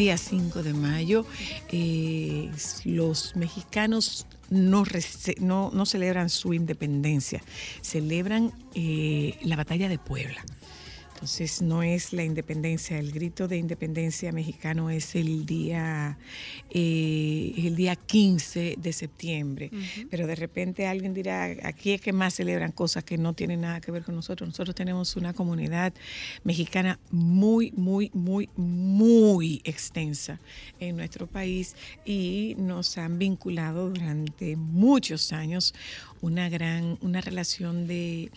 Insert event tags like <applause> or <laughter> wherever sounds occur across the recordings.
Día 5 de mayo. Eh, los mexicanos no, no, no celebran su independencia, celebran eh, la batalla de Puebla. Entonces no es la independencia, el grito de independencia mexicano es el día, eh, el día 15 de septiembre. Pero de repente alguien dirá, aquí es que más celebran cosas que no tienen nada que ver con nosotros. Nosotros tenemos una comunidad mexicana muy, muy, muy, muy extensa en nuestro país y nos han vinculado durante muchos años una gran, una relación de,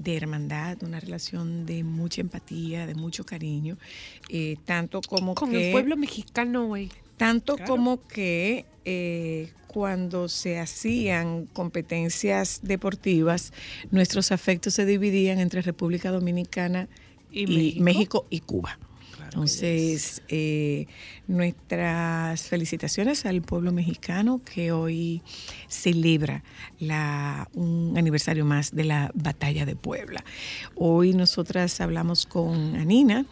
de hermandad, una relación de mucha empatía, de mucho cariño, eh, tanto como Con que el pueblo mexicano, güey. tanto Claro. como que eh, cuando se hacían competencias deportivas, nuestros afectos se dividían entre República Dominicana ¿Y y, México? México? y Cuba. Entonces, eh, nuestras felicitaciones al pueblo mexicano que hoy celebra la, un aniversario más de la batalla de Puebla. Hoy nosotras hablamos con Anina,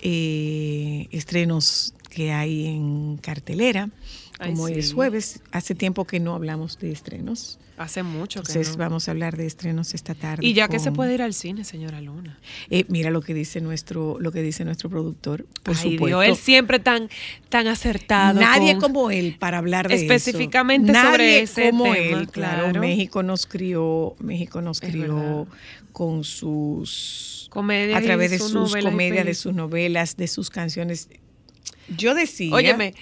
eh, estrenos que hay en cartelera. Ay, Como hoy es sí. jueves, hace tiempo que no hablamos de estrenos. Hace mucho que Entonces no. vamos a hablar de estrenos esta tarde. Y ya que se puede ir al cine, señora Luna. Eh, mira lo que dice nuestro, lo que dice nuestro productor. Por Ay, supuesto. Dios, él siempre tan, tan acertado. Nadie con- como él para hablar de Específicamente eso. sobre ese como tema, él, claro. claro. México nos crió, México nos Es crió con sus Comedia a través de su sus comedias, de sus novelas, de sus canciones. Yo decía, Óyeme,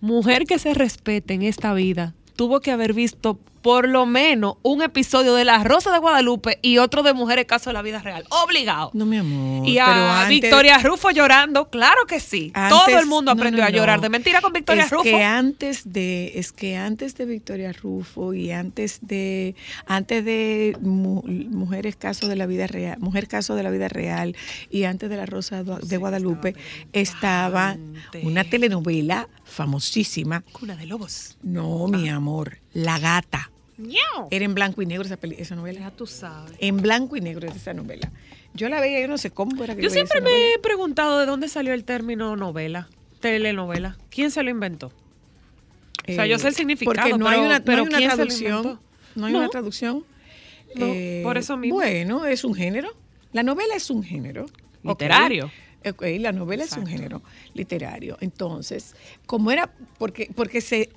mujer que se respete en esta vida tuvo que haber visto por lo menos un episodio de La Rosa de Guadalupe y otro de Mujeres Caso de la Vida Real. Obligado. no mi amor, y pero a antes- Victoria Rufo llorando, claro que sí. Antes- Todo el mundo no, aprendió no, a llorar. De mentira con Victoria es Rufo. Que antes de, es que antes de Victoria Rufo y antes de, antes de mu- mujeres caso de la vida real, mujer caso de la vida real y antes de la Rosa de Sí, Guadalupe estaba una telenovela famosísima. Cuna de lobos. No, mi amor, La Gata. Ñau. Era en blanco y negro esa, peli- esa novela. Ya tú sabes. En blanco y negro es esa novela. Yo la veía, yo no sé cómo era que Yo siempre me novela. he preguntado de dónde salió el término novela, telenovela. ¿Quién se lo inventó? O sea, yo sé el significado, Porque no hay pero- una, no hay una ¿quién se lo traducción. No hay No. una traducción. Eh, por eso mismo. Bueno, es un género. La novela es un género. Literario. Ok, la novela es un género literario. Entonces, como era, porque, porque se,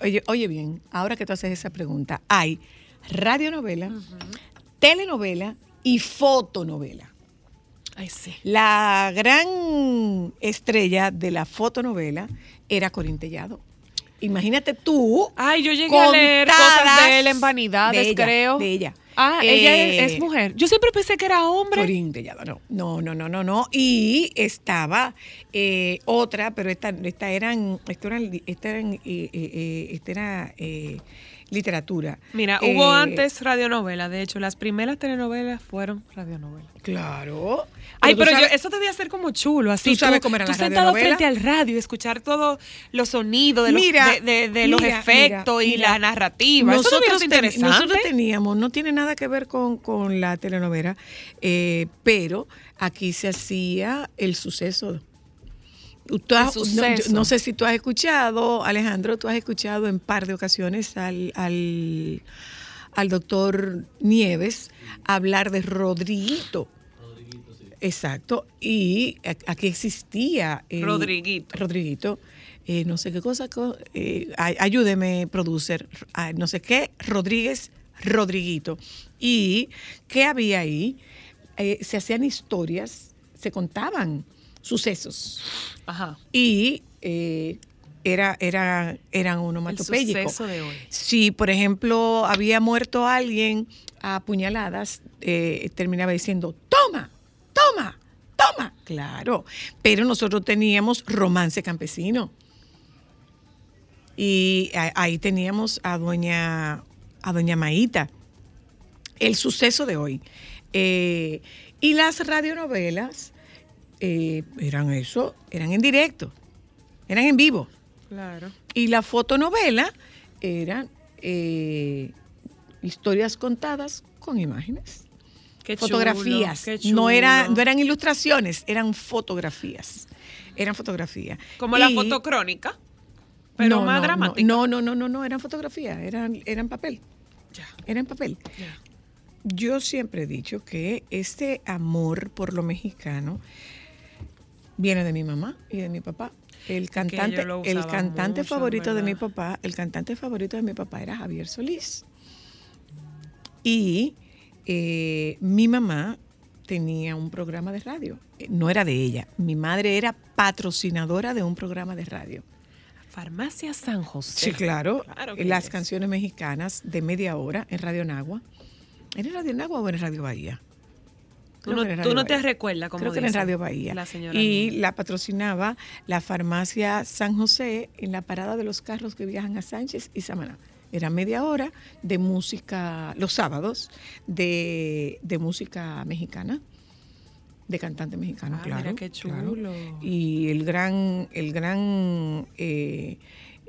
oye, oye bien, ahora que tú haces esa pregunta, hay radionovela, telenovela y fotonovela. Ay, sí. La gran estrella de la fotonovela era Corín Tellado. Imagínate tú. Ay, yo llegué a leer cosas de él en Vanidades, de ella, creo. De ella. Ah, ella Eh, es, es mujer. Yo siempre pensé que era hombre. Corín Tellado, no. No, no, no, no, no. Y estaba eh, otra, pero esta, esta eran, esta eran, esta eran, eh, eh, eh, esta era eh, literatura. Mira, Eh, hubo antes radionovela. De hecho, las primeras telenovelas fueron radionovelas. Claro. Ay, pero yo, eso debía ser como chulo, así. ¿Tú sabes cómo eran tú sentado frente al radio y escuchar todos los sonidos de los, Mira, de, de- de los mira, efectos mira, y la narrativa. eso debía ser ten- nosotros teníamos, no tiene nada que ver con, con la telenovela, eh, pero aquí se hacía el suceso. Tú has- no- yo- suceso. No, sé si tú has escuchado, Alejandro, tú has escuchado en par de ocasiones al, al, al doctor Nieves hablar de Rodriguito. Exacto. Y a- aquí existía. el- Rodriguito. Rodriguito. eh, no sé qué cosa. co- eh, ay- ayúdeme, producer. no sé qué. Rodríguez Rodriguito. ¿Y qué había ahí? Eh, se hacían historias, se contaban sucesos. Ajá. Y eh, era, era, eran onomatopéyicos. suceso de hoy. Si, por ejemplo, había muerto alguien a puñaladas, eh, terminaba diciendo, toma, toma, toma. Claro, pero nosotros teníamos romance campesino. Y a- ahí teníamos a doña, a doña Maíta. El suceso de hoy. Eh, y las radionovelas eh, eran eso, eran en directo, eran en vivo. Claro. Y la fotonovela eran eh, historias contadas con imágenes. Qué fotografías. chulo, No, era, no eran ilustraciones, eran fotografías. Eran fotografías. Como la fotocrónica, pero no, más no, dramática. No, no, no, no, no, eran fotografías, eran, eran papel. Ya, Eran papel. ya. Yo siempre he dicho que este amor por lo mexicano viene de mi mamá y de mi papá. El cantante, el cantante mucho, favorito de mi papá, el cantante favorito de mi papá era Javier Solís. Y eh, mi mamá tenía un programa de radio. Eh, No era de ella. Mi madre era patrocinadora de un programa de radio. Farmacia San José. Sí, claro. Claro Las canciones mexicanas de media hora en Radio Nagua. ¿Era Radio Nagua o en Radio Bahía? Tú no, tú te recuerdas como Creo que era en Radio Bahía. La señora y la patrocinaba la farmacia San José en la parada de los carros que viajan a Sánchez y Samaná. Era media hora de música, los sábados, de, de música mexicana, de cantante mexicano, Ah, claro. mira qué claro. chulo. Y el gran, el gran, eh,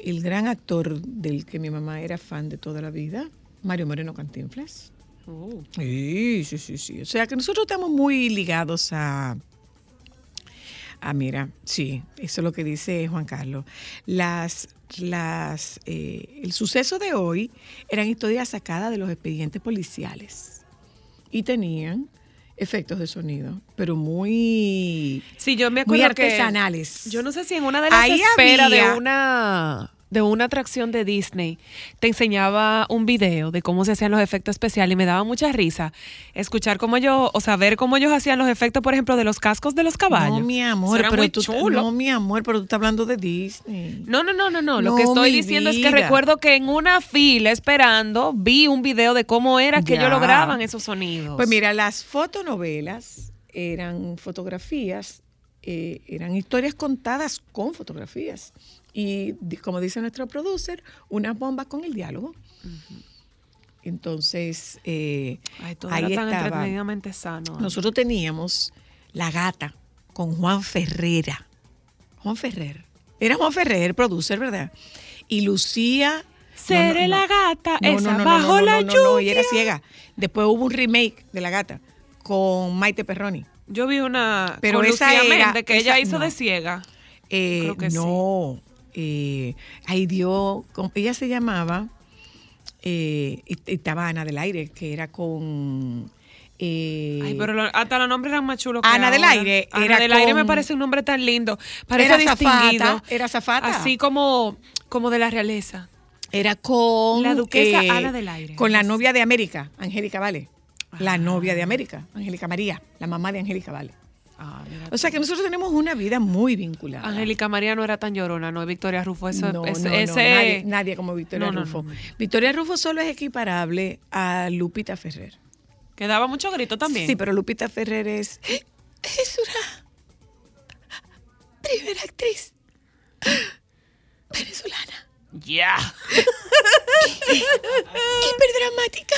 el gran actor del que mi mamá era fan de toda la vida, Mario Moreno Cantinflas. Uh, Sí, sí, sí, sí. O sea que nosotros estamos muy ligados a... Ah, mira, sí, eso es lo que dice Juan Carlos. Las, las, eh, el suceso de hoy eran historias sacadas de los expedientes policiales y tenían efectos de sonido, pero muy, Sí, yo me muy acuerdo que artesanales. yo no sé si en una de las Ahí esperas de una de una atracción de Disney te enseñaba un video de cómo se hacían los efectos especiales y me daba mucha risa escuchar cómo ellos, o saber cómo ellos hacían los efectos, por ejemplo, de los cascos de los caballos. No, mi Eso amor, era pero muy tú, chulo. no, mi amor, pero tú estás hablando de Disney. No, no, no, no, no. Lo No, que estoy diciendo es que recuerdo que en una fila esperando vi un video de cómo era que Ya. ellos lograban esos sonidos. Pues mira, las fotonovelas eran fotografías, eh, eran historias contadas con fotografías. Y como dice nuestro producer, unas bombas con el diálogo. Entonces, eh, Ay, todo ahí era tan estaba. entretenidamente sano. Nosotros teníamos La Gata con Juan Ferrera. Juan Ferrer. Era Juan Ferrer, el producer, ¿verdad? Y Lucía... Seré la gata, No, no, esa no, no, bajo no, la no, no, no, ella era lluvia. ciega. Después hubo un remake de La Gata con Maite Perroni. Yo vi una Pero con esa Lucía era- Méndez que ella hizo no. de ciega. Eh, Creo que sí. Eh, ahí dio, con- ella se llamaba, eh, estaba Ana del Aire, que era con... eh, Ay, pero lo- hasta los nombres eran más chulos que Ana del. Aire Ana era del Aire me parece un nombre tan lindo. Parece Era distinguido. zafata, era zafata. Así como, como de la realeza. Era con... La duquesa eh, Ana del Aire. Con la novia de América, Angélica Vale. La Ah. novia de América, Angélica María, la mamá de Angélica Vale. Ah, O sea que nosotros tenemos una vida muy vinculada. Angélica María no era tan llorona, no, Victoria Rufo. Eso, no, ese, no, no, ese- nadie, nadie como Victoria No, no, Rufo. no, no. Victoria Rufo solo es equiparable a Lupita Ferrer. que daba mucho grito también. Sí, pero Lupita Ferrer es, es una primera actriz venezolana Ya. <laughs> hiperdramática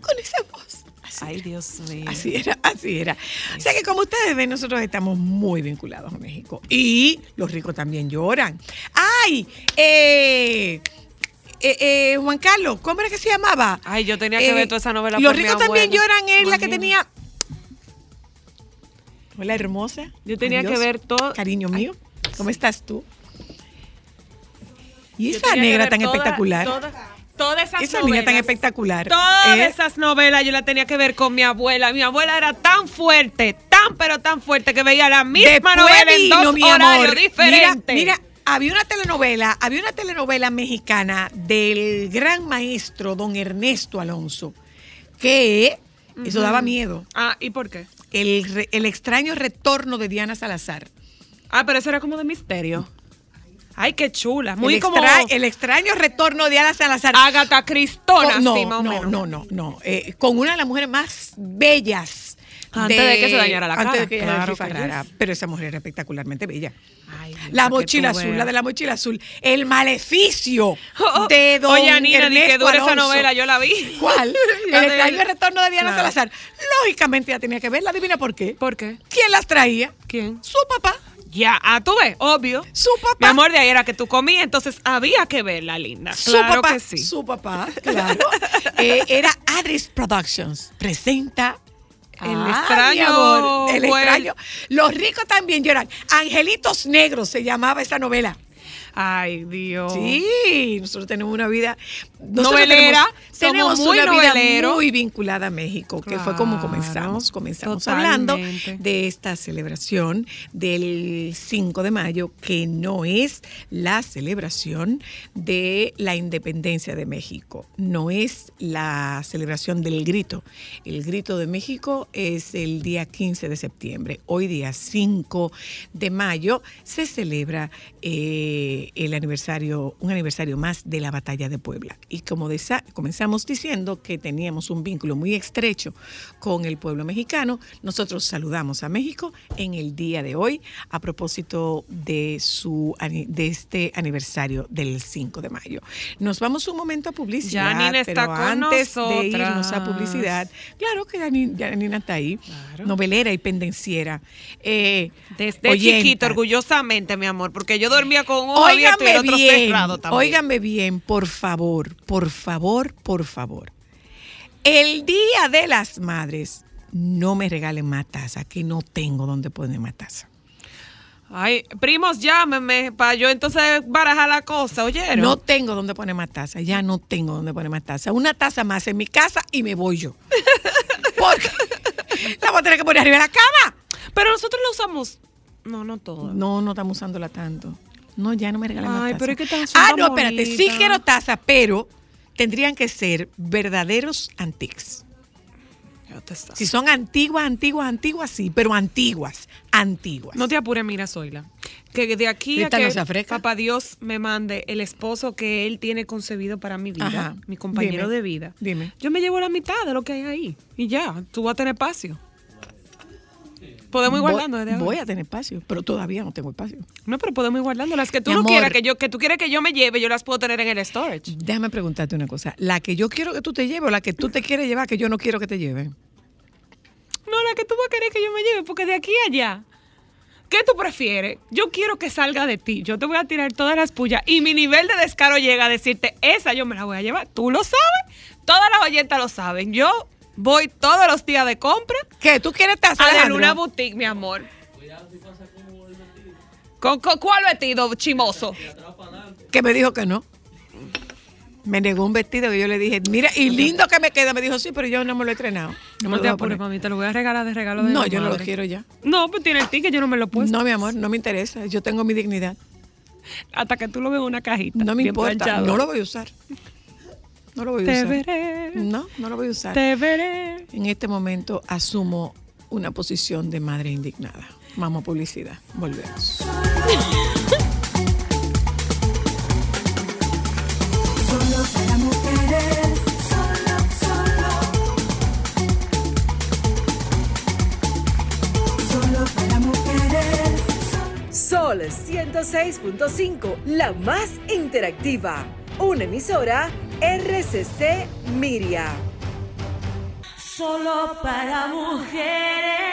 con esa voz. Así, Ay, Dios mío. así era, así era. O sea que como ustedes ven, nosotros estamos muy vinculados a México. Y los ricos también lloran. ¡Ay! Eh, eh, eh, Juan Carlos, ¿cómo era que se llamaba? Ay, yo tenía que ver toda esa novela. Los por mi ricos también lloran, es la que tenía. Hola, hermosa. Yo tenía Adiós, que ver todo. Cariño mío, ¿cómo estás tú? Y esa negra tan toda- espectacular. toda- todas esas esa niña tan novelas. espectacular. Todas ¿eh? esas novelas yo las tenía que ver con mi abuela. Mi abuela era tan fuerte, tan pero tan fuerte que veía la misma Después novela en vino, dos mi horarios amor. diferentes. Mira, mira, había una telenovela, había una telenovela mexicana del gran maestro don Ernesto Alonso, que eso daba miedo. Ah, ¿y por qué? El, el extraño retorno de Diana Salazar. Ah, pero eso era como de misterio. Ay, qué chula. Muy el, como extra- el extraño retorno de Diana Salazar. Agatha Cristona, Con- no, sí, no, no, no, no, eh, con una de las mujeres más bellas. Antes de que se dañara la Antes cara, de que claro que. Pero esa mujer era espectacularmente bella. Ay, La mochila azul, veas. la de la mochila azul. El maleficio Oh, de don Oye, Anina, ni que dure esa novela, yo la vi. ¿Cuál? <laughs> El extraño retorno de Diana Claro. Salazar. Lógicamente ya tenía que verla. Adivina por qué. ¿Por qué? ¿Quién las traía? ¿Quién? Su papá. Ya, ah, tú ves, obvio. Su papá. Mi amor, de ahí era que tú comías, entonces había que verla, linda. Su claro papá, que sí. su papá, claro. Eh, era Adris Productions. Presenta El Ah, extraño amor, el extraño. Los ricos también lloran. Angelitos Negros se llamaba esa novela. Ay, Dios. Sí, nosotros tenemos una vida Novelera, Tenemos, tenemos muy una vida muy vinculada a México, que fue como comenzamos. Comenzamos totalmente. hablando de esta celebración del 5 de mayo, que no es la celebración de la independencia de México, no es la celebración del grito. El grito de México es el día 15 de septiembre. Hoy día 5 de mayo se celebra eh, el aniversario, un aniversario más de la batalla de Puebla. Y como comenzamos diciendo que teníamos un vínculo muy estrecho con el pueblo mexicano, nosotros saludamos a México en el día de hoy a propósito de, su, de este aniversario del 5 de mayo. Nos vamos un momento a publicidad, Ya Nina está pero con antes de irnos a publicidad, claro que ya Nina está ahí, Claro. novelera y pendenciera. Eh, Desde oyenta. chiquito, orgullosamente, mi amor, porque yo dormía con un ojo abierto y el otro bien, cerrado también. óigame bien, por favor, por favor, por favor. El Día de las Madres, no me regalen más taza, que no tengo donde poner más taza. Ay, primos, llámenme para yo entonces barajar la cosa, ¿oyeron? No tengo donde poner más taza, ya no tengo donde poner más taza. Una taza más en mi casa y me voy yo. <laughs> Porque la voy a tener que poner arriba de la cama. Pero nosotros la usamos. No, no todo. No, no estamos usándola tanto. No, ya no me regalen más Ay, taza. pero es que son Ah, no, espérate, sí quiero taza, pero tendrían que ser verdaderos antiques. Si son antiguas, antiguas, antiguas, sí, pero antiguas, antiguas. No te apures, mira, Zoila. Que de aquí a que no se papá Dios me mande el esposo que él tiene concebido para mi vida, Ajá. mi compañero Dime. de vida. Dime. Yo me llevo la mitad de lo que hay ahí. Y ya, tú vas a tener espacio. Podemos ir Voy- guardando desde ahora. Voy a tener espacio, pero todavía no tengo espacio. No, pero podemos ir guardando. Las que tú Mi no amor. quieras que yo, que tú quieres que yo me lleve, yo las puedo tener en el storage. Déjame preguntarte una cosa. ¿La que yo quiero que tú te lleves o la que tú te quieres llevar que yo no quiero que te lleve? No, la que tú vas a querer que yo me lleve, porque de aquí a allá. ¿Qué tú prefieres? Yo quiero que salga de ti. Yo te voy a tirar todas las pullas y mi nivel de descaro llega a decirte, esa yo me la voy a llevar. Tú lo sabes. Todas las oyentas lo saben. Yo voy todos los días de compra ¿Qué? ¿Tú quieres taza, a Alejandro? Luna Boutique, mi amor. ¿Con, con cuál vestido, chimoso? Que me dijo que no. Me negó un vestido que yo le dije, mira, y lindo que me queda. Me dijo, sí, pero yo no me lo he estrenado. No, me No lo te apures, mami, te lo voy a regalar de regalo de No, la yo no lo madre. quiero ya. No, pues tiene el ticket, yo no me lo he puesto. No, mi amor, no me interesa. Yo tengo mi dignidad. Hasta que tú lo veas en una cajita. No me importa. planchado. No lo voy a usar. No lo voy a Te usar. veré. No, no lo voy a usar. Te veré. En este momento asumo una posición de madre indignada. Vamos a publicidad. Volvemos. Solo para mujeres, solo, solo. Solo para mujeres, Sol 106.5, la más interactiva. Una emisora RCC Miria. Solo para mujeres.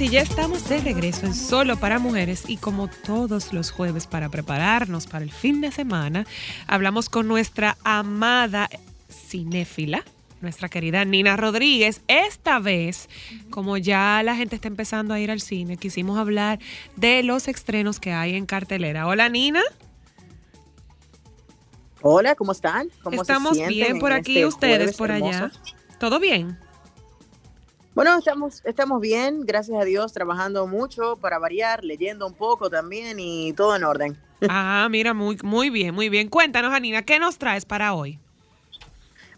Y ya estamos de regreso en Solo para Mujeres y como todos los jueves para prepararnos para el fin de semana, hablamos con nuestra amada cinéfila, nuestra querida Nina Rodríguez. Esta vez, como ya la gente está empezando a ir al cine, quisimos hablar de los estrenos que hay en cartelera. Hola Nina, Hola, ¿cómo están? ¿Cómo estamos bien por aquí, este ustedes por allá. hermoso? ¿Todo bien? Bueno, estamos, estamos bien, gracias a Dios, trabajando mucho para variar, leyendo un poco también y todo en orden. <laughs> Ah, mira, muy, muy bien, muy bien. Cuéntanos, Anina, ¿qué nos traes para hoy?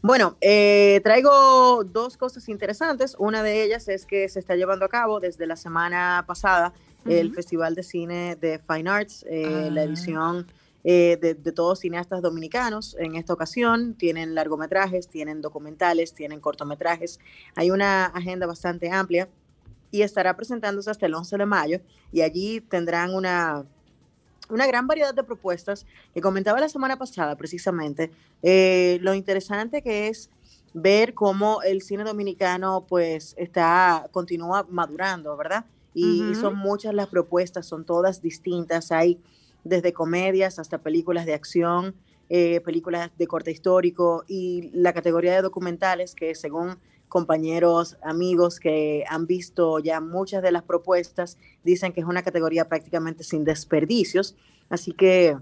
Bueno, eh, traigo dos cosas interesantes. Una de ellas es que se está llevando a cabo desde la semana pasada el. Festival de Cine de Fine Arts, eh, la Ah. edición eh, de, de todos cineastas dominicanos. En esta ocasión tienen largometrajes, tienen documentales, tienen cortometrajes. Hay una agenda bastante amplia y estará presentándose hasta el 11 de mayo y allí tendrán una, una gran variedad de propuestas que comentaba la semana pasada precisamente. eh, lo interesante que es ver cómo el cine dominicano pues está, continúa madurando, ¿verdad? Y, y son muchas las propuestas, son todas distintas. Hay desde comedias hasta películas de acción, eh, películas de corte histórico y la categoría de documentales que según compañeros, amigos que han visto ya muchas de las propuestas, dicen que es una categoría prácticamente sin desperdicios. Así que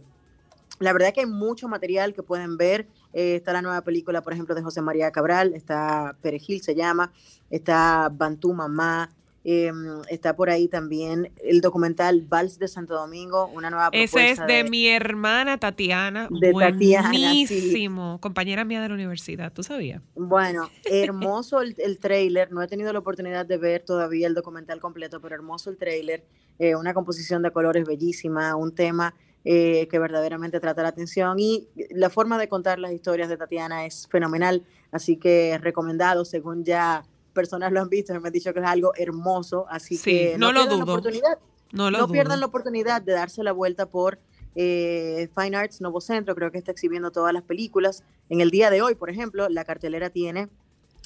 la verdad que hay mucho material que pueden ver. Eh, está la nueva película, por ejemplo, de José María Cabral, está Perejil se llama, está Bantú Mamá, eh, está por ahí también el documental Vals de Santo Domingo, una nueva propuesta. Ese es de, mi hermana Tatiana. de Tatiana, sí. Buenísimo. Compañera mía de la universidad, ¿tú sabías? Bueno, <laughs> hermoso el, el trailer. No he tenido la oportunidad de ver todavía el documental completo, pero hermoso el trailer. eh, una composición de colores bellísima, un tema eh, que verdaderamente trata la atención y la forma de contar las historias de Tatiana es fenomenal. Así que recomendado, según ya personas lo han visto y me han dicho que es algo hermoso. Así Sí, que no lo pierdan la dudo. oportunidad No lo no dudo. pierdan la oportunidad de darse la vuelta por eh, Fine Arts Novo Centro, creo que está exhibiendo todas las películas. En el día de hoy, por ejemplo, la cartelera tiene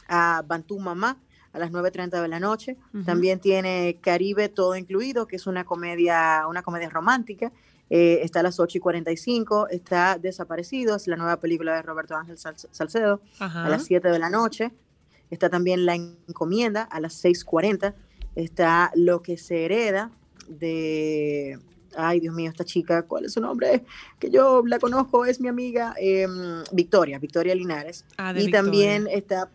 a Bantú Mamá a las 9.30 de la noche. Ujú. También tiene Caribe Todo Incluido, que es una comedia, una comedia romántica. Eh, está a las 8 y 45. Está Desaparecidos, la nueva película de Roberto Ángel Sal- Salcedo Ajá. a las 7 de la noche. Está también La Encomienda a las 6.40. Está Lo que se hereda de... Ay, Dios mío, esta chica, ¿cuál es su nombre? Que yo la conozco, es mi amiga em, Victoria, Victoria Linares. Ah, y Victoria. también está,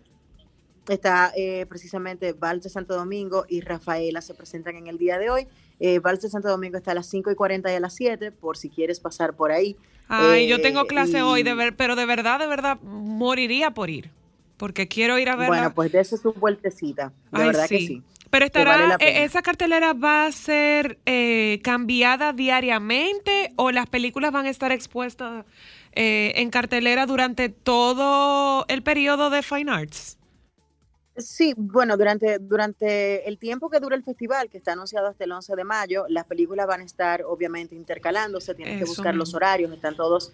está eh, precisamente Vals de Santo Domingo y Rafaela se presentan en el día de hoy. Eh, Vals de Santo Domingo está a las 5 y 40 y a las 7, por si quieres pasar por ahí. Ay, yo Eh, tengo clase hoy, de ver, pero de verdad, de verdad, moriría por ir. Porque quiero ir a verla. Bueno, pues dése su vueltecita, de Ay, verdad que sí. sí. Pero vale estará, eh. ¿esa cartelera va a ser eh, cambiada diariamente o las películas van a estar expuestas eh, en cartelera durante todo el periodo de Fine Arts? Sí, bueno, durante, durante el tiempo que dura el festival, que está anunciado hasta el 11 de mayo, las películas van a estar obviamente intercalándose, tienen que Eso buscar los horarios, están todos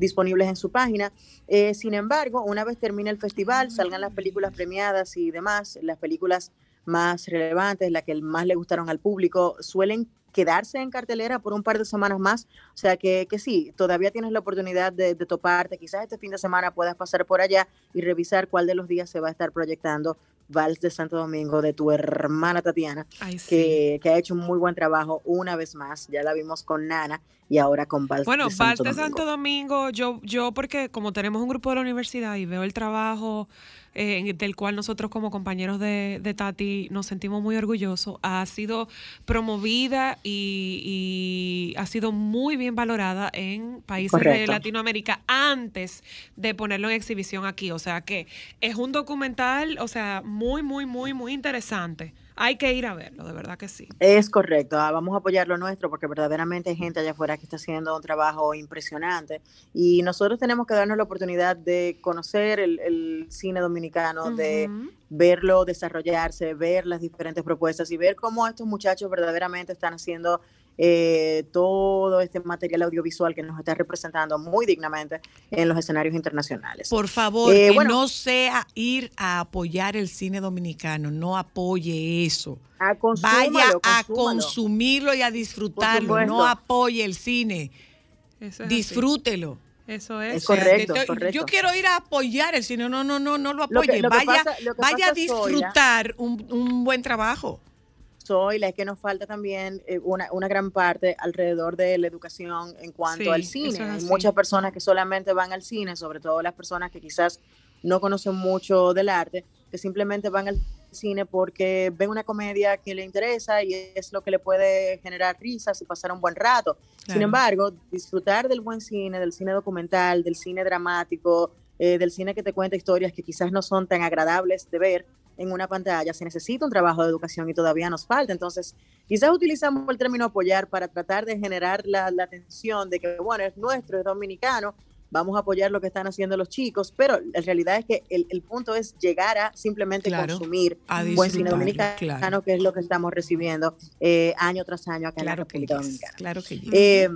disponibles en su página. Eh, sin embargo, una vez termine el festival, salgan las películas premiadas y demás, las películas más relevantes, las que más le gustaron al público, suelen quedarse en cartelera por un par de semanas más. O sea que, que sí, todavía tienes la oportunidad de, de toparte. Quizás este fin de semana puedas pasar por allá y revisar cuál de los días se va a estar proyectando Vals de Santo Domingo, de tu hermana Tatiana, Ay, sí. que, que ha hecho un muy buen trabajo una vez más. Ya la vimos con Nana y ahora con Vals Bueno, de Vals Santo de Domingo. Santo Domingo, yo, yo porque como tenemos un grupo de la universidad y veo el trabajo eh, del cual nosotros como compañeros de, de Tati nos sentimos muy orgullosos, ha sido promovida y, y ha sido muy bien valorada en países de. Latinoamérica antes de ponerlo en exhibición aquí. O sea que es un documental, o sea, muy, muy, muy, muy interesante. Hay que ir a verlo, de verdad que sí. Es correcto, ah, vamos a apoyar lo nuestro porque verdaderamente hay gente allá afuera que está haciendo un trabajo impresionante y nosotros tenemos que darnos la oportunidad de conocer el, el cine dominicano, de verlo desarrollarse, ver las diferentes propuestas y ver cómo estos muchachos verdaderamente están haciendo eh, todo este material audiovisual que nos está representando muy dignamente en los escenarios internacionales. Por favor, Eh, que bueno. no sea ir a apoyar el cine dominicano, no apoye eso. Ah, Vaya a consumirlo y a disfrutarlo, no apoye el cine, Eso es así. disfrútelo. Eso es. Es correcto, Te- te- correcto. Yo quiero ir a apoyar el cine, no, no, no, no lo Lo que- apoye, lo que vaya, pasa- vaya a disfrutar un, un buen trabajo. Zoila, es que nos falta también eh, una, una gran parte alrededor de la educación en cuanto Sí, al cine. Hay muchas personas que solamente van al cine, sobre todo las personas que quizás no conocen mucho del arte, que simplemente van al cine porque ven una comedia que le interesa y es lo que le puede generar risas y pasar un buen rato. Sin embargo, disfrutar del buen cine, del cine documental, del cine dramático, eh, del cine que te cuenta historias que quizás no son tan agradables de ver en una pantalla, se necesita un trabajo de educación y todavía nos falta. Entonces, quizás utilizamos el término apoyar para tratar de generar la, la atención de que, bueno, es nuestro, es dominicano, vamos a apoyar lo que están haciendo los chicos, pero la realidad es que el, el punto es llegar a simplemente Claro, consumir a buen cine dominicano, claro. que es lo que estamos recibiendo eh, año tras año acá Claro en la República Dominicana. claro que. Eh,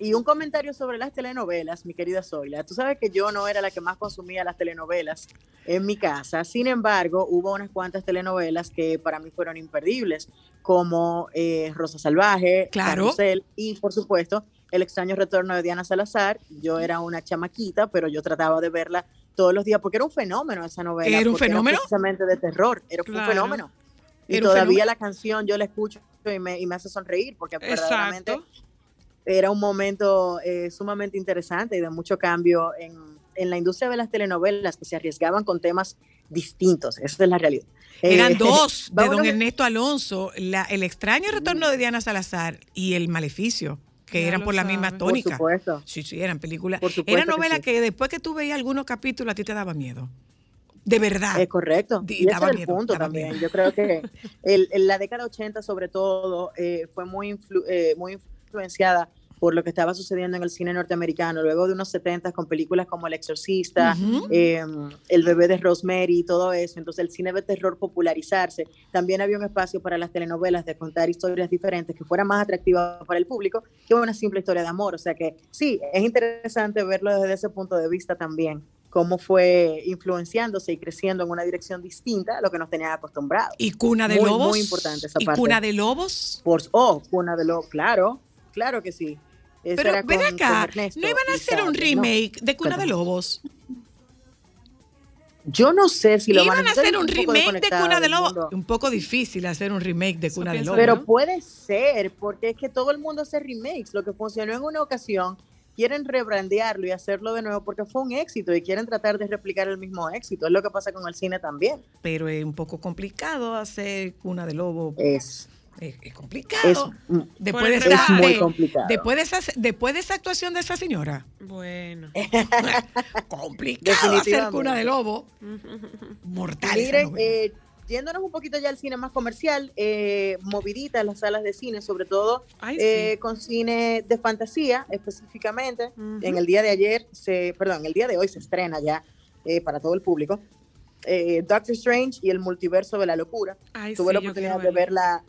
y un comentario sobre las telenovelas, mi querida Zoila. Tú sabes que yo no era la que más consumía las telenovelas en mi casa. Sin embargo, hubo unas cuantas telenovelas que para mí fueron imperdibles, como eh, Rosa Salvaje, Claro. Carrusel y, por supuesto, El extraño retorno de Diana Salazar. Yo era una chamaquita, pero yo trataba de verla todos los días porque era un fenómeno esa novela. ¿Era un fenómeno? precisamente de terror. Era un Claro. fenómeno. Y Era un todavía fenómeno. la canción yo la escucho y me, y me hace sonreír porque verdaderamente Exacto. Era un momento eh, sumamente interesante y de mucho cambio en, en la industria de las telenovelas que se arriesgaban con temas distintos. Esa es la realidad. Eran Eh, <laughs> dos, de don Ernesto Alonso, la- el extraño retorno de Diana Salazar y el maleficio, que Ya eran por la misma sabes. Por tónica. supuesto. Sí, sí, eran películas. Por supuesto Eran que novelas sí. que, después que tú veías algunos capítulos a ti te daba miedo. De verdad. Es correcto. Y ese daba es el miedo, punto daba también. miedo. Yo creo que <laughs> el, en la década 80 sobre todo eh, fue muy, influ- eh, muy influenciada por lo que estaba sucediendo en el cine norteamericano, luego de unos 70 con películas como El Exorcista, Ujú. eh, El bebé de Rosemary y todo eso. Entonces el cine de terror popularizarse. También había un espacio para las telenovelas de contar historias diferentes que fueran más atractivas para el público que una simple historia de amor. O sea que sí, es interesante verlo desde ese punto de vista también cómo fue influenciándose y creciendo en una dirección distinta a lo que nos tenían acostumbrados. Y Cuna de Muy, Lobos. muy importante esa y parte. Cuna de Lobos. Por, oh, Cuna de Lobos, claro, claro que sí. Esa Pero ven con- acá, ¿no iban a hacer un remake de Cuna de. Lobos? Yo no sé si lo van a hacer un remake de Cuna de Lobos. Un poco difícil hacer un remake de Cuna de Lobos. Pero puede ser, porque es que todo el mundo hace remakes. Lo que funcionó en una ocasión, quieren rebrandearlo y hacerlo de nuevo porque fue un éxito y quieren tratar de replicar el mismo éxito. Es lo que pasa con el cine también. Pero es un poco complicado hacer Cuna de Lobos. Es, Es, complicado. Después de, esa, es muy de- complicado. después, de esa, después de esa actuación de esa señora, Bueno. <laughs> complicado hacer. Cuna de Lobo. <laughs> Mortal. Miren, eh, yéndonos un poquito ya al cine más comercial, eh, movidita las salas de cine, sobre todo Ay, eh, sí. con cine de fantasía específicamente. En el día de ayer, se, perdón, el día de hoy se estrena ya eh, para todo el público eh, Doctor Strange y el multiverso de la locura. Ay, Tuve sí, la oportunidad de verla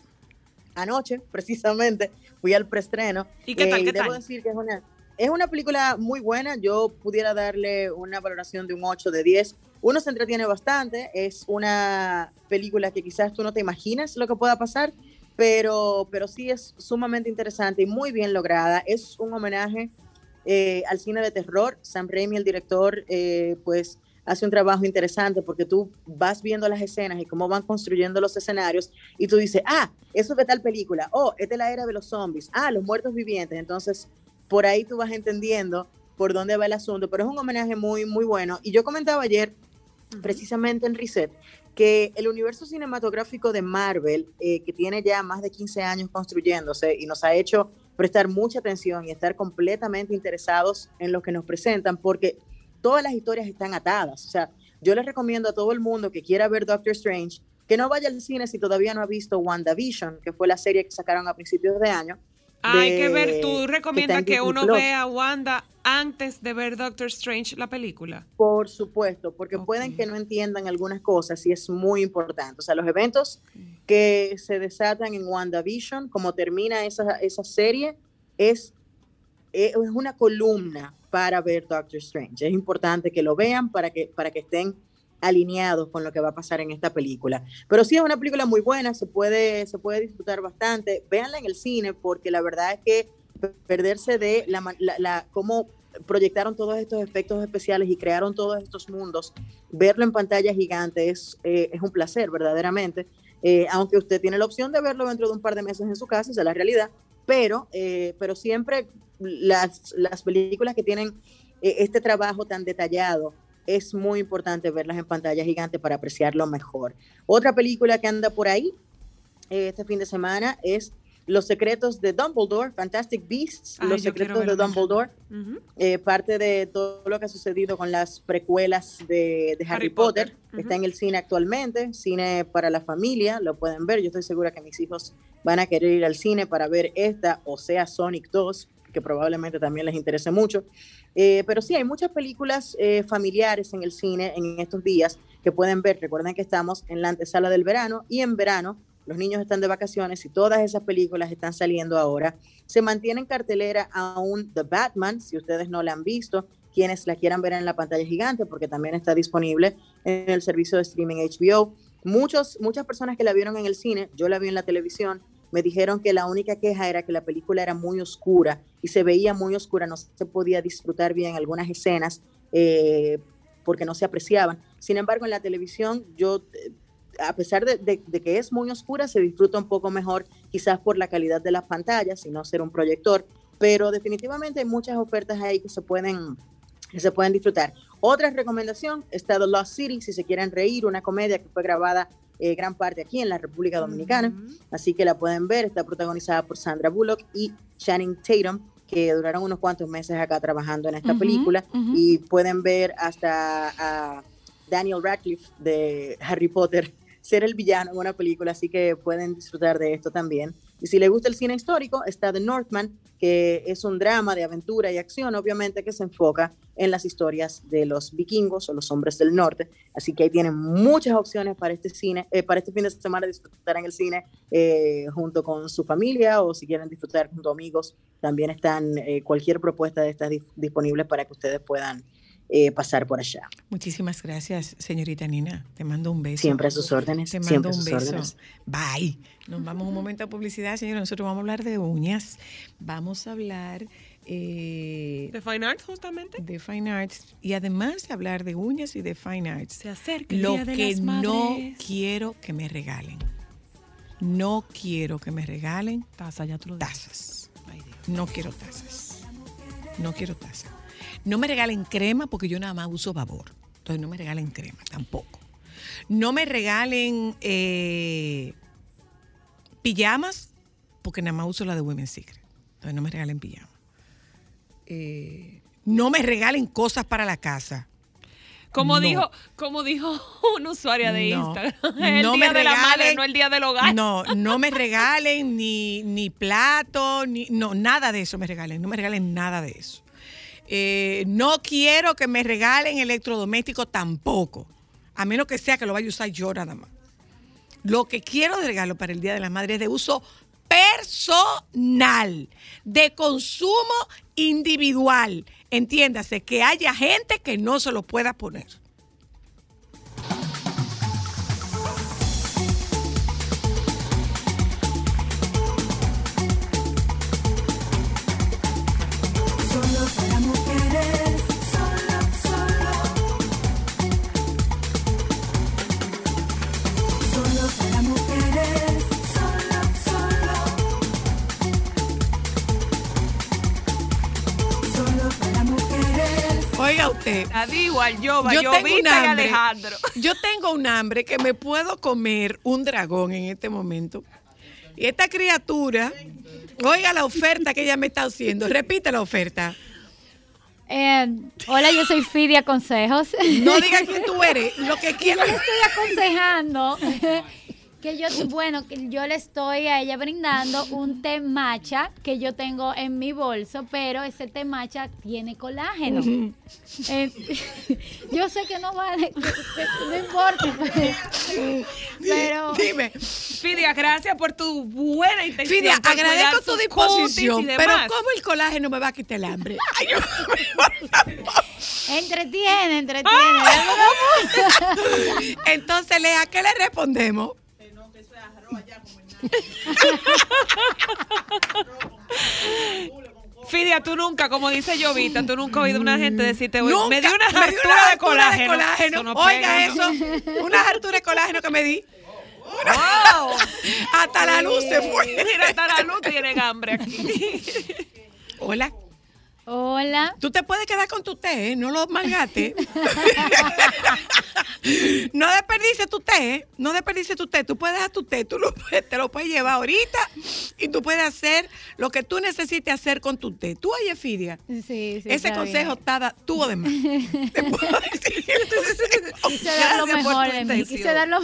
anoche, <laughs> precisamente. Fui al preestreno. ¿Y qué tal, Eh, qué debo tal? decir que es una, es una película muy buena. Yo pudiera darle una valoración de un 8 de 10. Uno se entretiene bastante. Es una película que quizás tú no te imaginas lo que pueda pasar, pero, pero sí es sumamente interesante y muy bien lograda. Es un homenaje eh, al cine de terror. Sam Raimi, el director, eh, pues hace un trabajo interesante porque tú vas viendo las escenas y cómo van construyendo los escenarios y tú dices, ah, eso es de tal película, oh, es de la era de los zombies, ah, los muertos vivientes. Entonces, por ahí tú vas entendiendo por dónde va el asunto, pero es un homenaje muy, muy bueno. Y yo comentaba ayer, precisamente en Reset, que el universo cinematográfico de Marvel, eh, que tiene ya más de 15 años construyéndose y nos ha hecho prestar mucha atención y estar completamente interesados en lo que nos presentan, porque todas las historias están atadas. O sea, yo les recomiendo a todo el mundo que quiera ver Doctor Strange que no vaya al cine si todavía no ha visto WandaVision, que fue la serie que sacaron a principios de año. Hay que ver, tú recomiendas en que uno Plus. vea Wanda antes de ver Doctor Strange la película. Por supuesto, porque pueden que no entiendan algunas cosas y es muy importante. O sea, los eventos que se desatan en WandaVision, como termina esa, esa serie, es, es una columna para ver Doctor Strange. Es importante que lo vean para que, para que estén alineados con lo que va a pasar en esta película. Pero sí es una película muy buena, se puede, se puede disfrutar bastante. Véanla en el cine porque la verdad es que pe- perderse de la, la- la- cómo proyectaron todos estos efectos especiales y crearon todos estos mundos, verlo en pantalla gigante es, eh, es un placer verdaderamente. Eh, aunque usted tiene la opción de verlo dentro de un par de meses en su casa, esa es la realidad, pero, eh, pero siempre las, las películas que tienen eh, este trabajo tan detallado, es muy importante verlas en pantalla gigante para apreciarlo mejor. Otra película que anda por ahí eh, este fin de semana es Los secretos de Dumbledore, Fantastic Beasts, Ay, Los secretos de. Dumbledore, eh, parte de todo lo que ha sucedido con las precuelas de, de Harry, Harry Potter. Potter, Está en el cine actualmente, cine para la familia, lo pueden ver. Yo estoy segura que mis hijos van a querer ir al cine para ver esta, o sea, Sonic 2, que probablemente también les interese mucho. Eh, pero sí, hay muchas películas eh, familiares en el cine en estos días que pueden ver. Recuerden que estamos en la antesala del verano y en verano los niños están de vacaciones y todas esas películas están saliendo ahora. Se mantiene en cartelera aún The Batman, si ustedes no la han visto, quienes la quieran ver en la pantalla gigante, porque también está disponible en el servicio de streaming HBO. Muchos, muchas personas que la vieron en el cine, yo la vi en la televisión, me dijeron que la única queja era que la película era muy oscura y se veía muy oscura, no se podía disfrutar bien algunas escenas eh, porque no se apreciaban. Sin embargo, en la televisión, yo, eh, a pesar de, que es muy oscura, se disfruta un poco mejor, quizás por la calidad de las pantallas y no ser un proyector, pero definitivamente hay muchas ofertas ahí que se pueden, que se pueden disfrutar. Otra recomendación está The Lost City, si se quieren reír, una comedia que fue grabada eh, gran parte aquí en la República Dominicana. Así que la pueden ver, está protagonizada por Sandra Bullock y Channing Tatum, que duraron unos cuantos meses acá trabajando en esta película. Y pueden ver hasta a Daniel Radcliffe de Harry Potter ser el villano en una película, así que pueden disfrutar de esto también. Y si les gusta el cine histórico, está The Northman, que es un drama de aventura y acción, obviamente, que se enfoca en las historias de los vikingos o los hombres del norte. Así que ahí tienen muchas opciones para este cine, eh, para este fin de semana disfrutar en el cine eh, junto con su familia o si quieren disfrutar junto a amigos, también están eh, cualquier propuesta de estas disponibles para que ustedes puedan eh, pasar por allá. Muchísimas gracias, señorita Nina. Te mando un beso. Siempre a sus órdenes. Te mando siempre un sus beso. órdenes. Bye. Nos vamos un momento a publicidad, señora. Nosotros vamos a hablar de uñas. Vamos a hablar eh, De Fine Arts, justamente. de Fine Arts. Y además de hablar de uñas y de Fine Arts, Se acerca el lo Día de que las no quiero que me regalen. No quiero que me regalen Taza, ya tú lo tazas. Ay, Dios. No quiero tazas. No quiero tazas. No me regalen crema porque yo nada más uso babor. Entonces no me regalen crema tampoco. No me regalen eh, pijamas porque nada más uso la de Women's Secret. Entonces no me regalen pijamas. Eh, no me regalen cosas para la casa. Como No. dijo, como dijo una usuaria de No. Instagram, <laughs> el No día me de la madre, regalen- no el día del hogar. No, no me regalen ni, ni plato, ni, no, nada de eso me regalen. No me regalen nada de eso. Eh, no quiero que me regalen electrodoméstico tampoco. A menos que sea que lo vaya a usar yo nada más. Lo que quiero de regalo para el Día de las Madres es de uso personal, de consumo individual. Entiéndase, que haya gente que no se lo pueda poner. Oiga usted. La di igual yo, Yo yo, tengo un hambre. Alejandro. <laughs> Yo tengo un hambre que me puedo comer un dragón en este momento. Y esta criatura, oiga la oferta que ella me está haciendo. Repite la oferta. Eh, hola, yo soy Fidia Consejos. No diga quién tú eres. Lo que <laughs> yo quieras. le estoy aconsejando <laughs> que yo, bueno, que yo le estoy a ella brindando un té matcha que yo tengo en mi bolso, pero ese té matcha tiene colágeno. Eh, <laughs> yo sé que no vale, que- que no importa, <laughs> pero, pero <laughs> Dime. Fidia, gracias por tu buena intención. Fidia, agradezco tu disposición, pero. ¿cómo el colágeno me va a quitar el hambre? Ay, yo- entretiene, entretiene. Entonces, Lea, ¿qué le respondemos? Fidia, tú nunca, como dice Jovita, tú nunca has oído una gente decirte, Nunca. me dio una Me dio hartura de colágeno. colágeno. Eso no Oiga pega, ¿no? eso, una hartura de colágeno que me di. Wow. <laughs> Hasta la luz se fue. Mira, hasta la luz tienen hambre aquí. Hola. Hola. Tú te puedes quedar con tu té, ¿eh? no lo malgates. <laughs> no desperdices tu té, ¿eh? no desperdices tu té. Tú puedes dejar tu té, tú lo puedes- te lo puedes llevar ahorita y tú puedes hacer lo que tú necesites hacer con tu té. Tú, oye, Fidia, Sí, sí, ese consejo está tuvo de más. <laughs> Te puedo decir. <laughs> Quise dar lo mejor de mí. intención. Quise dar lo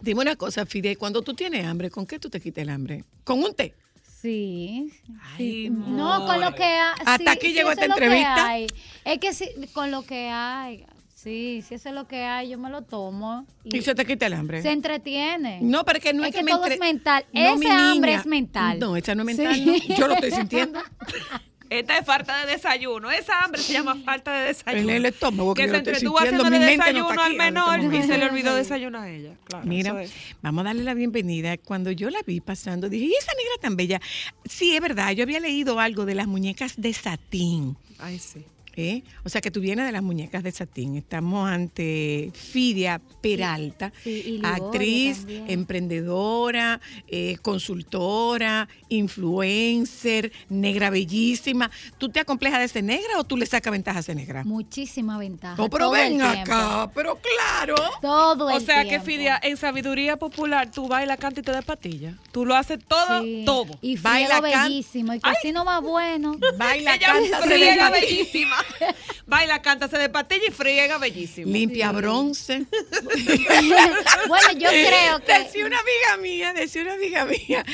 Dime una cosa, Fidia, cuando tú tienes hambre, ¿con qué tú te quitas el hambre? ¿Con un té? Sí. Ay, sí. No, con lo que hay. Hasta aquí llegó esta es que entrevista. Es que sí, con lo que hay. Sí, si eso es lo que hay, yo me lo tomo. Y, Y se te quita el hambre. se entretiene. No, pero es que no es, Es que me todo entre- es mental. No, Ese hambre es mental. No, esa no es mental. Sí. no. Yo lo estoy sintiendo. <laughs> Esta es falta de desayuno. Esa hambre se llama falta de desayuno. En el estómago que que se entretuvo no desayuno al este menor y se le olvidó desayunar a ella. Claro, Mira, es. vamos a darle la bienvenida. Cuando yo la vi pasando, dije, ¿y esa negra tan bella? Sí, es verdad, yo había leído algo de las muñecas de satín. Ay, sí. ¿Eh? O sea, que tú vienes de las muñecas de satín. Estamos ante Fidia Peralta, Sí, actriz, también. emprendedora, eh, consultora, influencer, negra bellísima. ¿Tú te acomplejas de ser negra o tú le sacas ventaja a ser negra? Muchísima ventaja. No, pero todo el ven tiempo. acá, pero claro. Todo el O sea que. Fidia, en sabiduría popular, tú bailas, canta y te das patilla. Tú lo haces todo, Sí. todo. Y Baila, bellísimo. Y cocino más bueno. Baila, <laughs> canta, bellísima. <laughs> Baila, canta, se de patilla y friega bellísimo. limpia bronce. <laughs> bueno, yo creo que. Decía una amiga mía, decía una amiga mía,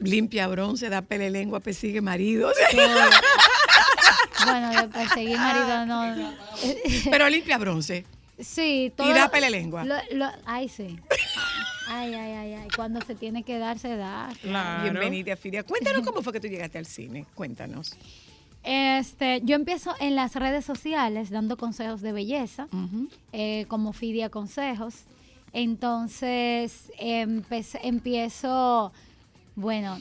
limpia bronce, da pele lengua, persigue marido. Bueno, de perseguir marido no. Pero limpia bronce. Sí, todo. Y da pelelengua. lo- lo- ay, sí. Ay, ay, ay, ay. Cuando se tiene que dar, se da. Claro. Bienvenida, Fidia. Cuéntanos cómo fue que tú llegaste al cine. Cuéntanos. Este, yo empiezo en las redes sociales dando consejos de belleza, eh, como Fidia Consejos. Entonces, empiezo, bueno,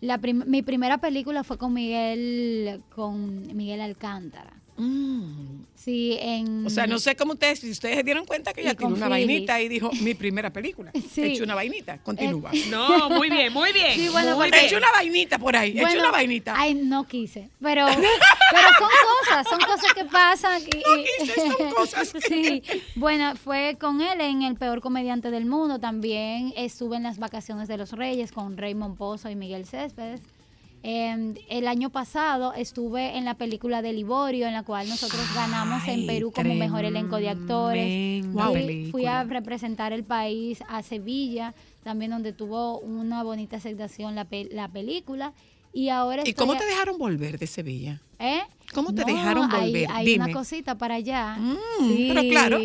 la prim- mi primera película fue con Miguel, con Miguel Alcántara. Sí, en... O sea, no sé cómo ustedes, si ustedes se dieron cuenta que ella con una Phyllis. vainita y dijo, mi primera película. <laughs> Sí. He hecho una vainita. Continúa. <laughs> No, muy bien, muy bien. Sí, bueno, muy porque- He bien. hecho una vainita por ahí. He hecho Bueno, una vainita. Ay, no quise. Pero, <laughs> pero son cosas, son cosas que pasan. y- y- quise, son cosas que- Sí. Bueno, fue con él en El Peor Comediante del Mundo. También estuve en las vacaciones de los Reyes con Raymond Pozo y Miguel Céspedes. Eh, el año pasado estuve en la película de Liborio, en la cual nosotros ganamos en Perú como mejor elenco de actores. Tremenda Fui- a representar el país a Sevilla, también donde tuvo una bonita aceptación la, pe- la película. Y ahora ¿Y cómo te dejaron volver de Sevilla? ¿Eh? ¿Cómo te No, dejaron volver? Hay, Dime. una cosita para allá. Mm, pero claro.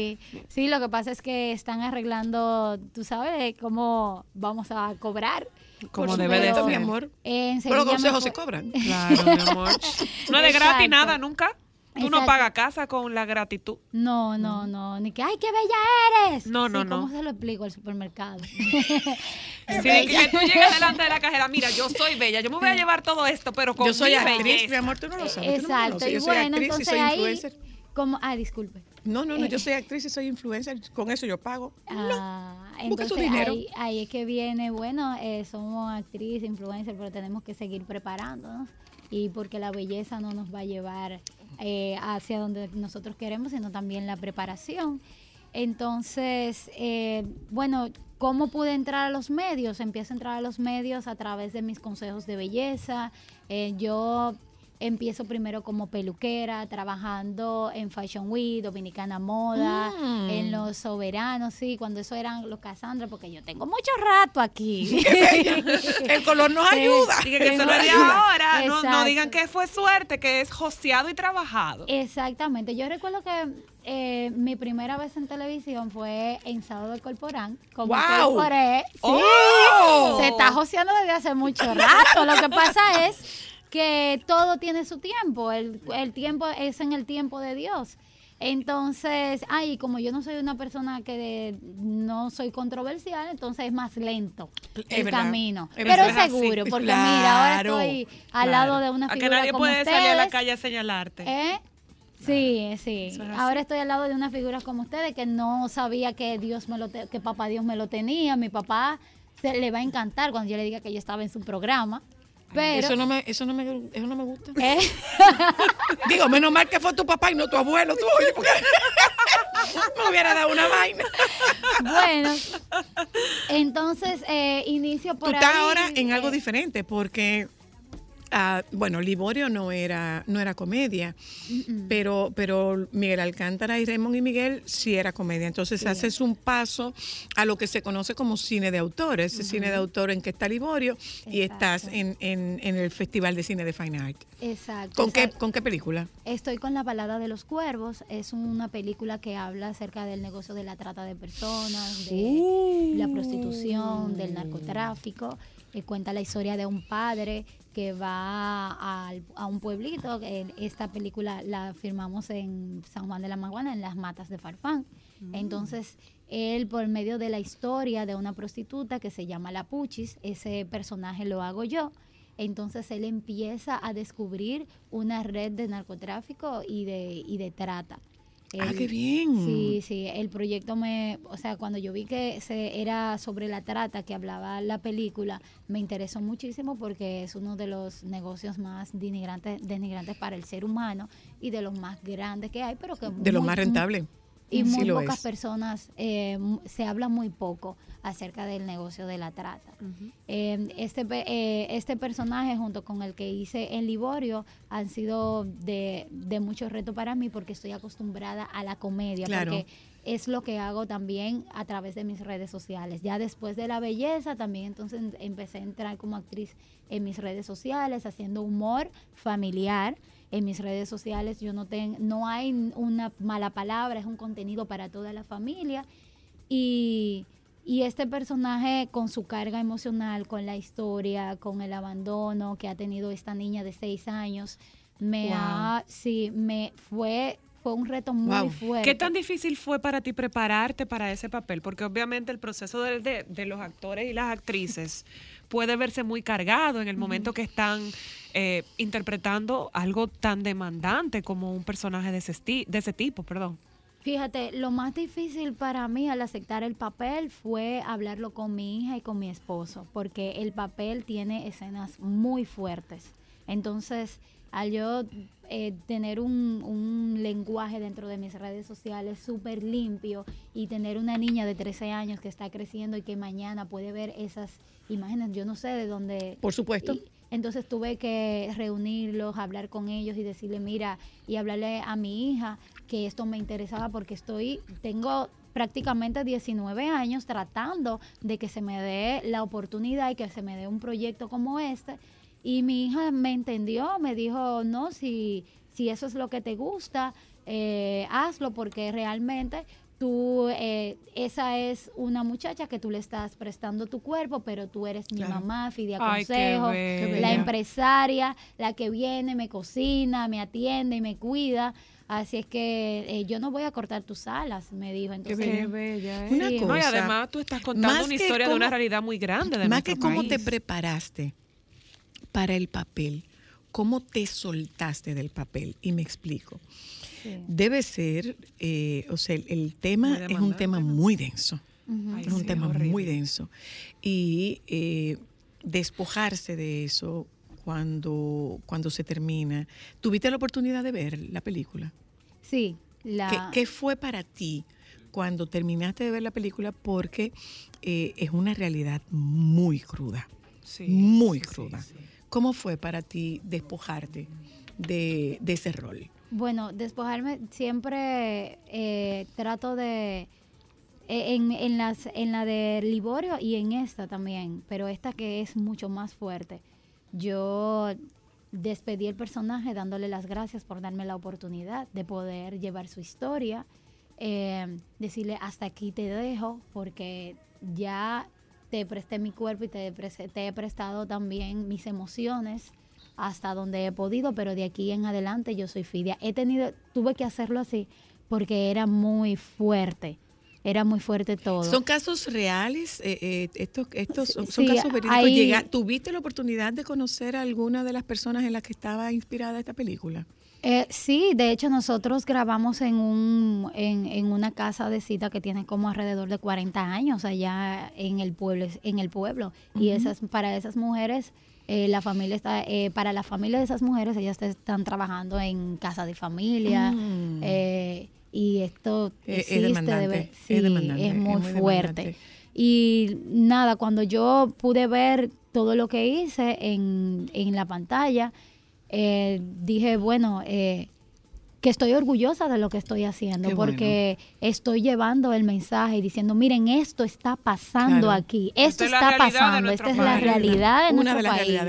Sí, lo que pasa es que están arreglando, tú sabes, cómo vamos a cobrar. Como debe de ser. mi amor. Eh, Pero los consejos se cobran. Claro, mi amor. <laughs> No es de gratis nada, nunca. Tú no Exacto. pagas casa con la gratitud. No, no, no, ni que, ¡ay, qué bella eres! No, no, Sí, no. ¿Cómo se lo explico al supermercado? <laughs> <laughs> Sí, que tú llegas delante de la cajera, mira, yo soy bella, yo me voy a llevar todo esto, pero con Yo soy mi actriz, belleza. mi amor, tú no lo sabes. no Exacto, y Yo soy bueno, actriz y entonces soy ahí, influencer. como, ah, disculpe. No, no, no, Eh. yo soy actriz y soy influencer. Con eso yo pago. Ah, su entonces dinero. ahí, ahí es que viene, bueno, eh, somos actriz, influencer, pero tenemos que seguir preparándonos y porque la belleza no nos va a llevar eh, hacia donde nosotros queremos, sino también la preparación. Entonces, eh, bueno, ¿cómo pude entrar a los medios? Empiezo a entrar a los medios a través de mis consejos de belleza. Eh, yo empiezo primero como peluquera, trabajando en Fashion Week, Dominicana Moda, Mm. en los soberanos, sí, cuando eso eran los Cassandra, porque yo tengo mucho rato aquí. <laughs> El color nos Sí. ayuda. Diga que eso no es de Tengo- ahora. No, digan que fue suerte, que es joseado y trabajado. Exactamente. Yo recuerdo que eh, mi primera vez en televisión fue en Sábado del Corporán. Como incorporé. Sí. ¡Oh! Se está joseando desde hace mucho rato. Lo que pasa es que todo tiene su tiempo. El, el tiempo es en el tiempo de Dios. Entonces, ay, como yo no soy una persona que no soy controversial, entonces es más lento Es el verdad. camino. Es Pero verdad. seguro, porque claro, mira, ahora estoy al claro. lado de una A que figura nadie como puede salir a la calle a señalarte. ¿Eh? Sí, sí. Es. Ahora estoy al lado de unas figuras como ustedes que no sabía que Dios me lo te- que papá Dios me lo tenía. Mi papá se le va a encantar cuando yo le diga que yo estaba en su programa. Pero Eso no me, eso no me, eso no me gusta. ¿eh? <laughs> Digo, menos mal que fue tu papá y no tu abuelo, tú, oye, porque <laughs> me hubiera dado una vaina. bueno, entonces eh, inicio por Tú estás ahí, ahora en algo diferente porque, ah, bueno, Liborio no era, no era comedia, pero, pero Miguel Alcántara y Raymond y Miguel sí era comedia. Entonces haces un paso a lo que se conoce como cine de autor, ese cine de autor en que está Liborio y estás en, en- en el Festival de Cine de Fine Art. Exacto. ¿Con qué. ¿Con qué película? Estoy con La Balada de los Cuervos. Es una película que habla acerca del negocio de la trata de personas, de la prostitución, del narcotráfico. Eh, cuenta la historia de un padre que va al- a, un pueblito. Esta película la firmamos en San Juan de la Maguana, en las matas de Farfán. Entonces, él, por medio de la historia de una prostituta que se llama La Puchis, ese personaje lo hago yo. Entonces él empieza a descubrir una red de narcotráfico y de, y de trata. Ah, qué bien. Sí, sí, el proyecto me, o sea, cuando yo vi que se era sobre la trata que hablaba la película, me interesó muchísimo porque es uno de los negocios más denigrantes, denigrantes para el ser humano y de los más grandes que hay, pero que De lo muy- más rentable. Y muy pocas es. personas, eh, se habla muy poco acerca del negocio de la trata. Eh, este, eh, este personaje junto con el que hice en Liborio han sido de, de mucho reto para mí porque estoy acostumbrada a la comedia, Claro. porque es lo que hago también a través de mis redes sociales. Ya después de la belleza, también entonces em- empecé a entrar como actriz en mis redes sociales, haciendo humor familiar. En mis redes sociales yo no tengo, no hay una mala palabra, es un contenido para toda la familia. Y, y este personaje con su carga emocional, con la historia, con el abandono que ha tenido esta niña de seis años, me Wow. ha, sí, me fue, fue un reto muy Wow. fuerte. ¿Qué tan difícil fue para ti prepararte para ese papel? Porque obviamente el proceso de, de- de los actores y las actrices puede verse muy cargado en el momento que están eh, interpretando algo tan demandante como un personaje de ese, de ese tipo, perdón. Fíjate, lo más difícil para mí al aceptar el papel fue hablarlo con mi hija y con mi esposo, porque el papel tiene escenas muy fuertes. Entonces, al yo eh, tener un, un lenguaje dentro de mis redes sociales súper limpio y tener una niña de 13 años que está creciendo y que mañana puede ver esas imágenes, yo no sé de dónde... Por supuesto. Y- entonces tuve que reunirlos, hablar con ellos y decirle, mira, y hablarle a mi hija que esto me interesaba porque estoy, tengo prácticamente 19 años tratando de que se me dé la oportunidad y que se me dé un proyecto como este. Y mi hija me entendió, me dijo, no, si, si eso es lo que te gusta, eh, hazlo porque realmente tú, eh, esa es una muchacha que tú le estás prestando tu cuerpo, pero tú eres mi Claro. mamá, Fidia Consejo, la empresaria, la que viene, me cocina, me atiende y me cuida. Así es que eh, yo no voy a cortar tus alas, me dijo. Entonces, Qué bella, Una Sí. cosa, No, y además tú estás contando una historia de una realidad muy grande de Más que cómo te preparaste para el papel, cómo te soltaste del papel. Y me explico. Sí. Debe ser, eh, o sea, el, el tema es un tema muy denso. Ay, es un sí, tema horrible. muy denso. Y eh, despojarse de eso cuando, cuando se termina. ¿Tuviste la oportunidad de ver la película? Sí, la... ¿Qué, qué fue para ti cuando terminaste de ver la película? Porque eh, es una realidad muy cruda, Sí, muy sí, sí, cruda. sí. ¿Cómo fue para ti despojarte de, de ese rol? Bueno, despojarme siempre eh, trato de eh, en, en las en la de Liborio y en esta también, pero esta que es mucho más fuerte. Yo despedí el personaje dándole las gracias por darme la oportunidad de poder llevar su historia, eh, decirle hasta aquí te dejo porque ya te presté mi cuerpo y te, te he prestado también mis emociones hasta donde he podido, pero de aquí en adelante yo soy Fidia. He tenido, tuve que hacerlo así porque era muy fuerte, era muy fuerte todo. ¿Son casos reales? Eh, eh, estos estos son, casos verídicos. Llega- ¿Tuviste la oportunidad de conocer a alguna de las personas en las que estaba inspirada esta película? Eh, sí, de hecho nosotros grabamos en, un, en, en una casa de cita que tiene como alrededor de 40 años allá en el pueblo. En el pueblo. Y esas, para esas mujeres, eh, la familia está, eh, para la familia de esas mujeres, ellas están trabajando en casa de familia. Mm. eh, y esto Eh, es existe, es demandante, es es muy fuerte. demandante. Y nada, cuando yo pude ver todo lo que hice en, en la pantalla, eh, dije, bueno, eh, que estoy orgullosa de lo que estoy haciendo, Qué porque estoy llevando el mensaje y diciendo, miren, esto está pasando Claro. aquí, esto está pasando, esta es la realidad de nuestro país.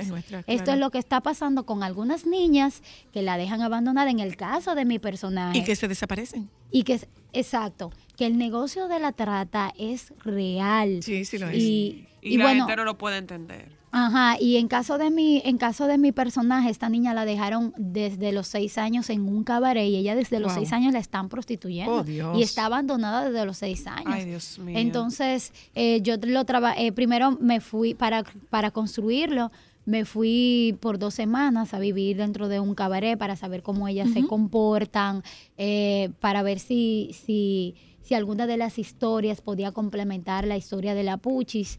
Esto es lo que está pasando con algunas niñas que la dejan abandonada en el caso de mi personaje. Y que se desaparecen. Y que exacto, que el negocio de la trata es real. Sí, sí lo es. Y, Y, y la bueno, gente no lo puede entender. Ajá, y en caso de mi, en caso de mi personaje, esta niña la dejaron desde los seis años en un cabaret y ella desde los Wow. seis años la están prostituyendo. Oh, Dios. Y está abandonada desde los seis años. Ay, Dios mío. Entonces, eh, yo lo trabajé, primero me fui para, para construirlo, me fui por dos semanas a vivir dentro de un cabaret para saber cómo ellas se comportan, eh, para ver si, si, si alguna de las historias podía complementar la historia de la Puchis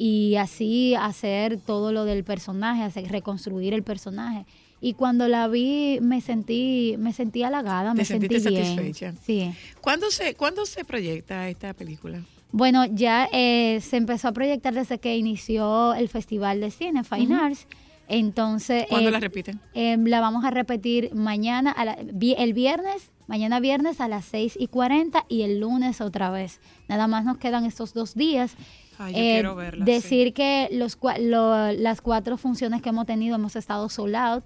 y así hacer todo lo del personaje, hacer, reconstruir el personaje. Y cuando la vi me sentí, me sentí halagada, ¿Te me sentí bien. satisfecha? Sí. ¿Cuándo se, ¿Cuándo se proyecta esta película? Bueno, ya eh, se empezó a proyectar desde que inició el Festival de Cine, Fine Arts. Entonces, ¿Cuándo eh, la repiten? eh, la vamos a repetir mañana, a la- vi- el viernes, mañana viernes a las 6 y 40 y el lunes otra vez. Nada más nos quedan estos dos días. Ay, yo Eh, quiero verla. decir que los, lo- las cuatro funciones que hemos tenido hemos estado sold out.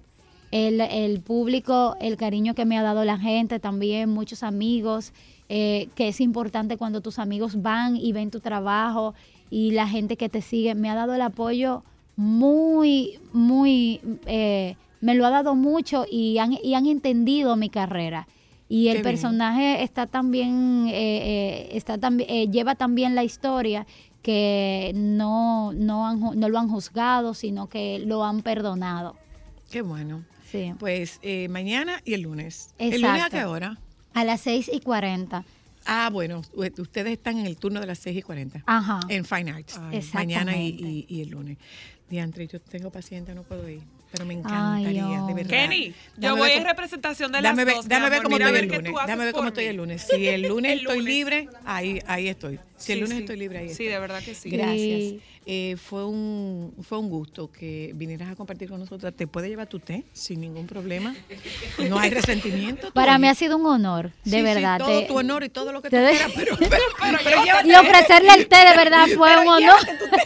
El, el público, el cariño que me ha dado la gente, también muchos amigos, eh, que es importante cuando tus amigos van y ven tu trabajo y la gente que te sigue, me ha dado el apoyo muy, muy, eh, me lo ha dado mucho y han, y han entendido mi carrera. Y Qué el bien. personaje está también, eh, eh, está también, lleva también la historia que no, no, han no lo han juzgado, sino que lo han perdonado. Qué bueno. Sí. Pues eh, mañana y el lunes. ¿El lunes a qué hora? A las 6 y 40. Ah, bueno, ustedes están en el turno de las 6 y 40. Ajá. En Fine Arts. Ay. Mañana y, y- y el lunes. Diantre, yo tengo paciente, no puedo ir. Pero me Ay, encantaría, de verdad. Kenny, yo voy en representación de las Dame dos, dame ver cómo estoy el lunes. Dame ver cómo estoy el lunes. Si el <laughs> lunes El estoy lunes. libre, ahí, ahí estoy. Si el lunes sí. estoy libre, ahí Sí, de verdad que sí. Gracias. Eh, fue, un, fue un gusto que vinieras a compartir con nosotros. Te puedes llevar tu té sin ningún problema. No hay resentimiento. Para mí ha sido un honor, de Sí, sí, verdad. todo te- tu honor y todo lo que tú te- quieras, pero, pero, pero <laughs> llévate, y ofrecerle el té de <laughs> verdad fue pero un honor. llévate tu té.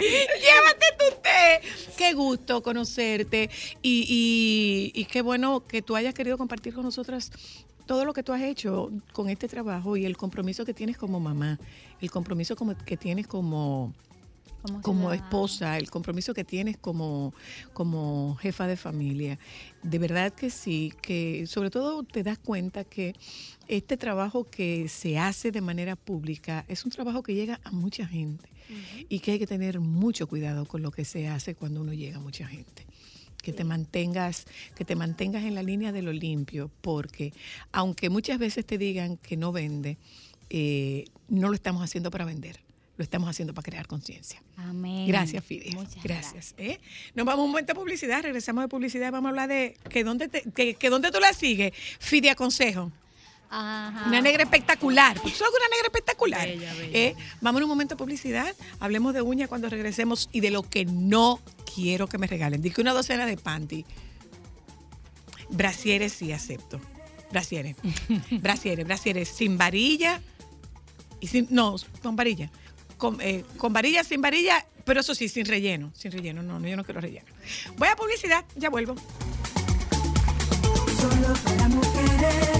<laughs> Llévate tu té. Qué gusto conocerte y, y- y qué bueno que tú hayas querido compartir con nosotras todo lo que tú has hecho con este trabajo y el compromiso que tienes como mamá, el compromiso como, que tienes como, Como esposa, el compromiso que tienes como, como jefa de familia. De verdad que sí, que sobre todo te das cuenta que este trabajo que se hace de manera pública es un trabajo que llega a mucha gente y que hay que tener mucho cuidado con lo que se hace cuando uno llega a mucha gente. Que te mantengas, que te mantengas en la línea de lo limpio, porque aunque muchas veces te digan que no vende, eh, no lo estamos haciendo para vender. lo estamos haciendo para crear conciencia. Amén. Gracias, Fide. Muchas Gracias. ¿eh? Nos vamos un momento de publicidad, regresamos de publicidad vamos a hablar de que dónde, te- que, que dónde tú la sigues. Fide Aconsejo. Ajá. Una negra espectacular. ¿Tú sabes una negra espectacular? Bella, bella. Eh, vamos a un momento de publicidad. Hablemos de uñas cuando regresemos y de lo que no quiero que me regalen. Dije una docena de panty. Brasieres sí acepto. Brasieres. <laughs> brasieres, brasieres. Sin varilla. Y sin, no, con varilla. Con, eh, con varilla, sin varilla, pero eso sí, sin relleno. Sin relleno, no, no, yo no quiero relleno. Voy a publicidad, ya vuelvo. Solo para mujeres,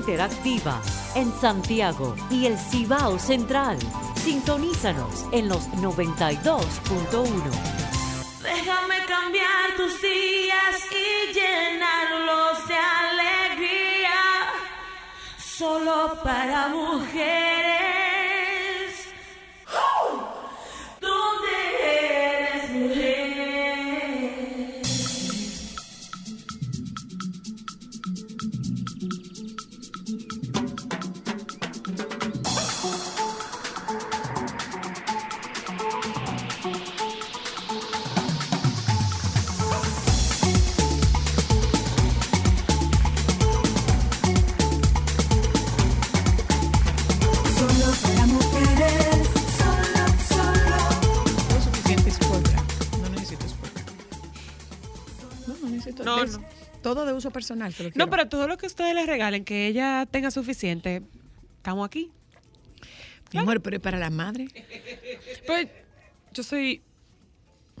interactiva en Santiago y el Cibao Central. Sintonízanos en los 92.1. Déjame cambiar tus días y llenarlos de alegría. Solo para mujeres. No, no necesito. No. Todo de uso personal. te lo No, pero todo lo que ustedes les regalen, que ella tenga suficiente, estamos aquí. Mi amor, pero es para la madre. Pues yo soy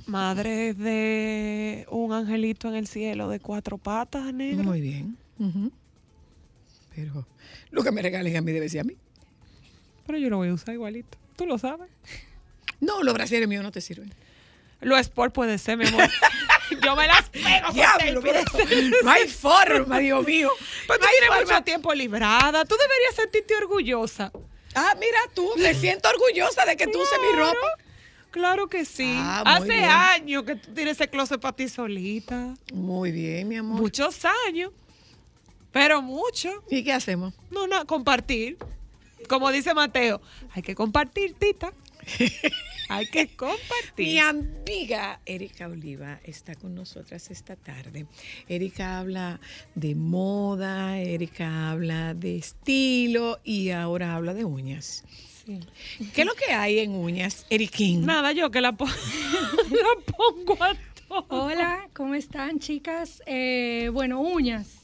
madre de un angelito en el cielo de cuatro patas, negro. Muy bien. Pero lo que me regalen a mí debe ser a mí. Pero yo lo voy a usar igualito. Tú lo sabes. No, los brasieres míos no te sirven. Lo sport puede ser, mi amor. <laughs> <laughs> yo me las pego. Diablo, no hay forma, Dios mío. <laughs> Pero tú No hay tienes forma. mucho tiempo librada. Tú deberías sentirte orgullosa. Ah, mira tú, me <laughs> siento orgullosa de que tú uses mi ropa. Claro que sí. Ah, Hace bien. años que tú tienes ese closet para ti solita. Muy bien, mi amor. Muchos años. Pero mucho. ¿Y qué hacemos? No, no, compartir. Como dice Mateo, hay que compartir, tita. Hay que Mi compartir. amiga Erika Oliva está con nosotras esta tarde. Erika habla de moda, Erika habla de estilo y ahora habla de uñas. ¿Qué es lo que hay en uñas, Eriquín? Nada, yo que <laughs> la pongo a todo. Hola, ¿cómo están chicas? Eh, bueno, uñas.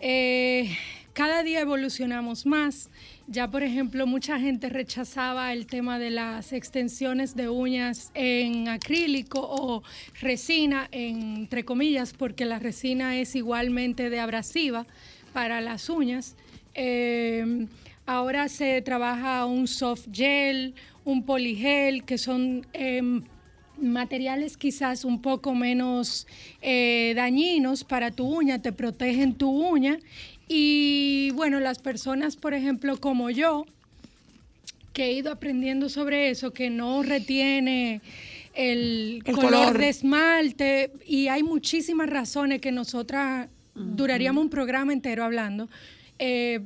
Eh, cada día evolucionamos más. Ya, por ejemplo, mucha gente rechazaba el tema de las extensiones de uñas en acrílico o resina, entre comillas, porque la resina es igualmente de abrasiva para las uñas. Eh, ahora se trabaja un soft gel, un poligel, que son em, materiales quizás un poco menos eh, dañinos para tu uña, te protegen tu uña. Y bueno, las personas, por ejemplo, como yo, que he ido aprendiendo sobre eso, que no retiene el, El color, color. de esmalte, y hay muchísimas razones que nosotras duraríamos un programa entero hablando. eh,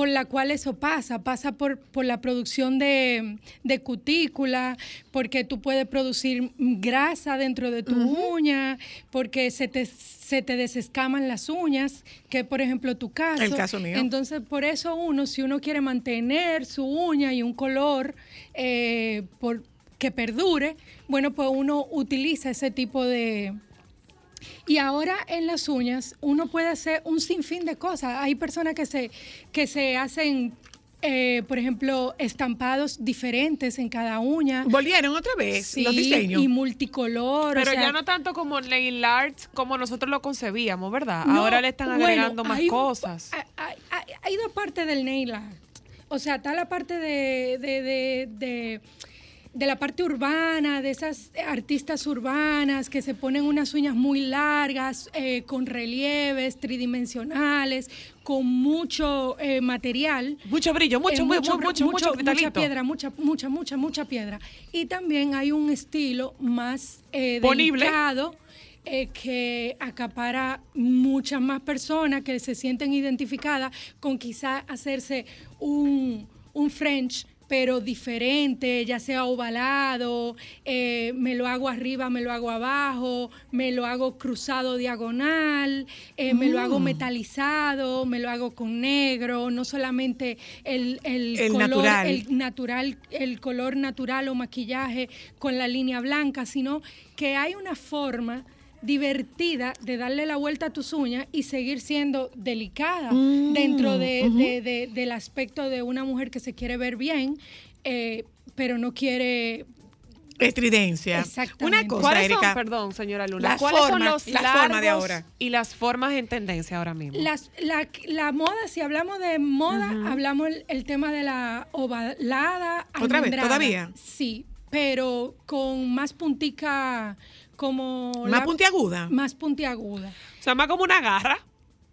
por la cual eso pasa. Pasa por, por la producción de, de cutícula, porque tú puedes producir grasa dentro de tu uña, porque se te, se te desescaman las uñas, que por ejemplo tu caso. El caso mío. Entonces, por eso uno, si uno quiere mantener su uña y un color eh, por, que perdure, bueno, pues uno utiliza ese tipo de, y ahora en las uñas uno puede hacer un sinfín de cosas. Hay personas que se, que se hacen, eh, por ejemplo, estampados diferentes en cada uña. Volvieron otra vez Sí, los diseños. y multicolor. o Pero sea, ya no tanto como nail art como nosotros lo concebíamos, ¿verdad? No, Ahora le están bueno, agregando más hay cosas. Hay, hay- hay- hay dos partes del nail art. O sea, está la parte de, de, de- de- de la parte urbana, de esas artistas urbanas que se ponen unas uñas muy largas, eh, con relieves tridimensionales, con mucho eh, material. Mucho brillo, mucho, Eh, mu- mu- mucho, mucho, mucha piedra, mucha, mucha, mucha, mucha piedra. Y también hay un estilo más delicado eh, que acapara muchas más personas que se sienten identificadas con quizá hacerse un, un French pero diferente, ya sea ovalado, eh, me lo hago arriba, me lo hago abajo, me lo hago cruzado diagonal, eh, me lo hago Mm. metalizado, me lo hago con negro, no solamente el, el, El color, natural. el natural, el color natural o maquillaje con la línea blanca, sino que hay una forma divertida de darle la vuelta a tus uñas y seguir siendo delicada Mm, dentro de- ujú. de- de- del aspecto de una mujer que se quiere ver bien, eh, pero no quiere... Estridencia. Exactamente. Una cosa, ¿Cuáles Erika. son, perdón, señora Luna, Las cuáles son los las largos formas de ahora. y las formas en tendencia ahora mismo? Las- la, la moda, si hablamos de moda, hablamos el, el tema de la ovalada. ¿Otra vez? ¿Todavía? Sí, pero con más puntica, como... Más puntiaguda. Más puntiaguda. O sea, más como una garra.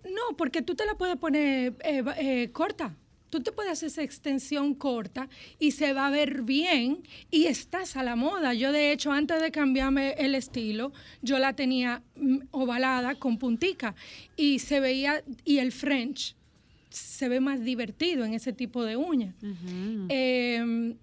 No, porque tú te la puedes poner eh, eh, corta. Tú te puedes hacer esa extensión corta y se va a ver bien y estás a la moda. Yo, de hecho, antes de cambiarme el estilo, yo la tenía mm, ovalada con puntica y se veía, y el French se ve más divertido en ese tipo de uña. Eh,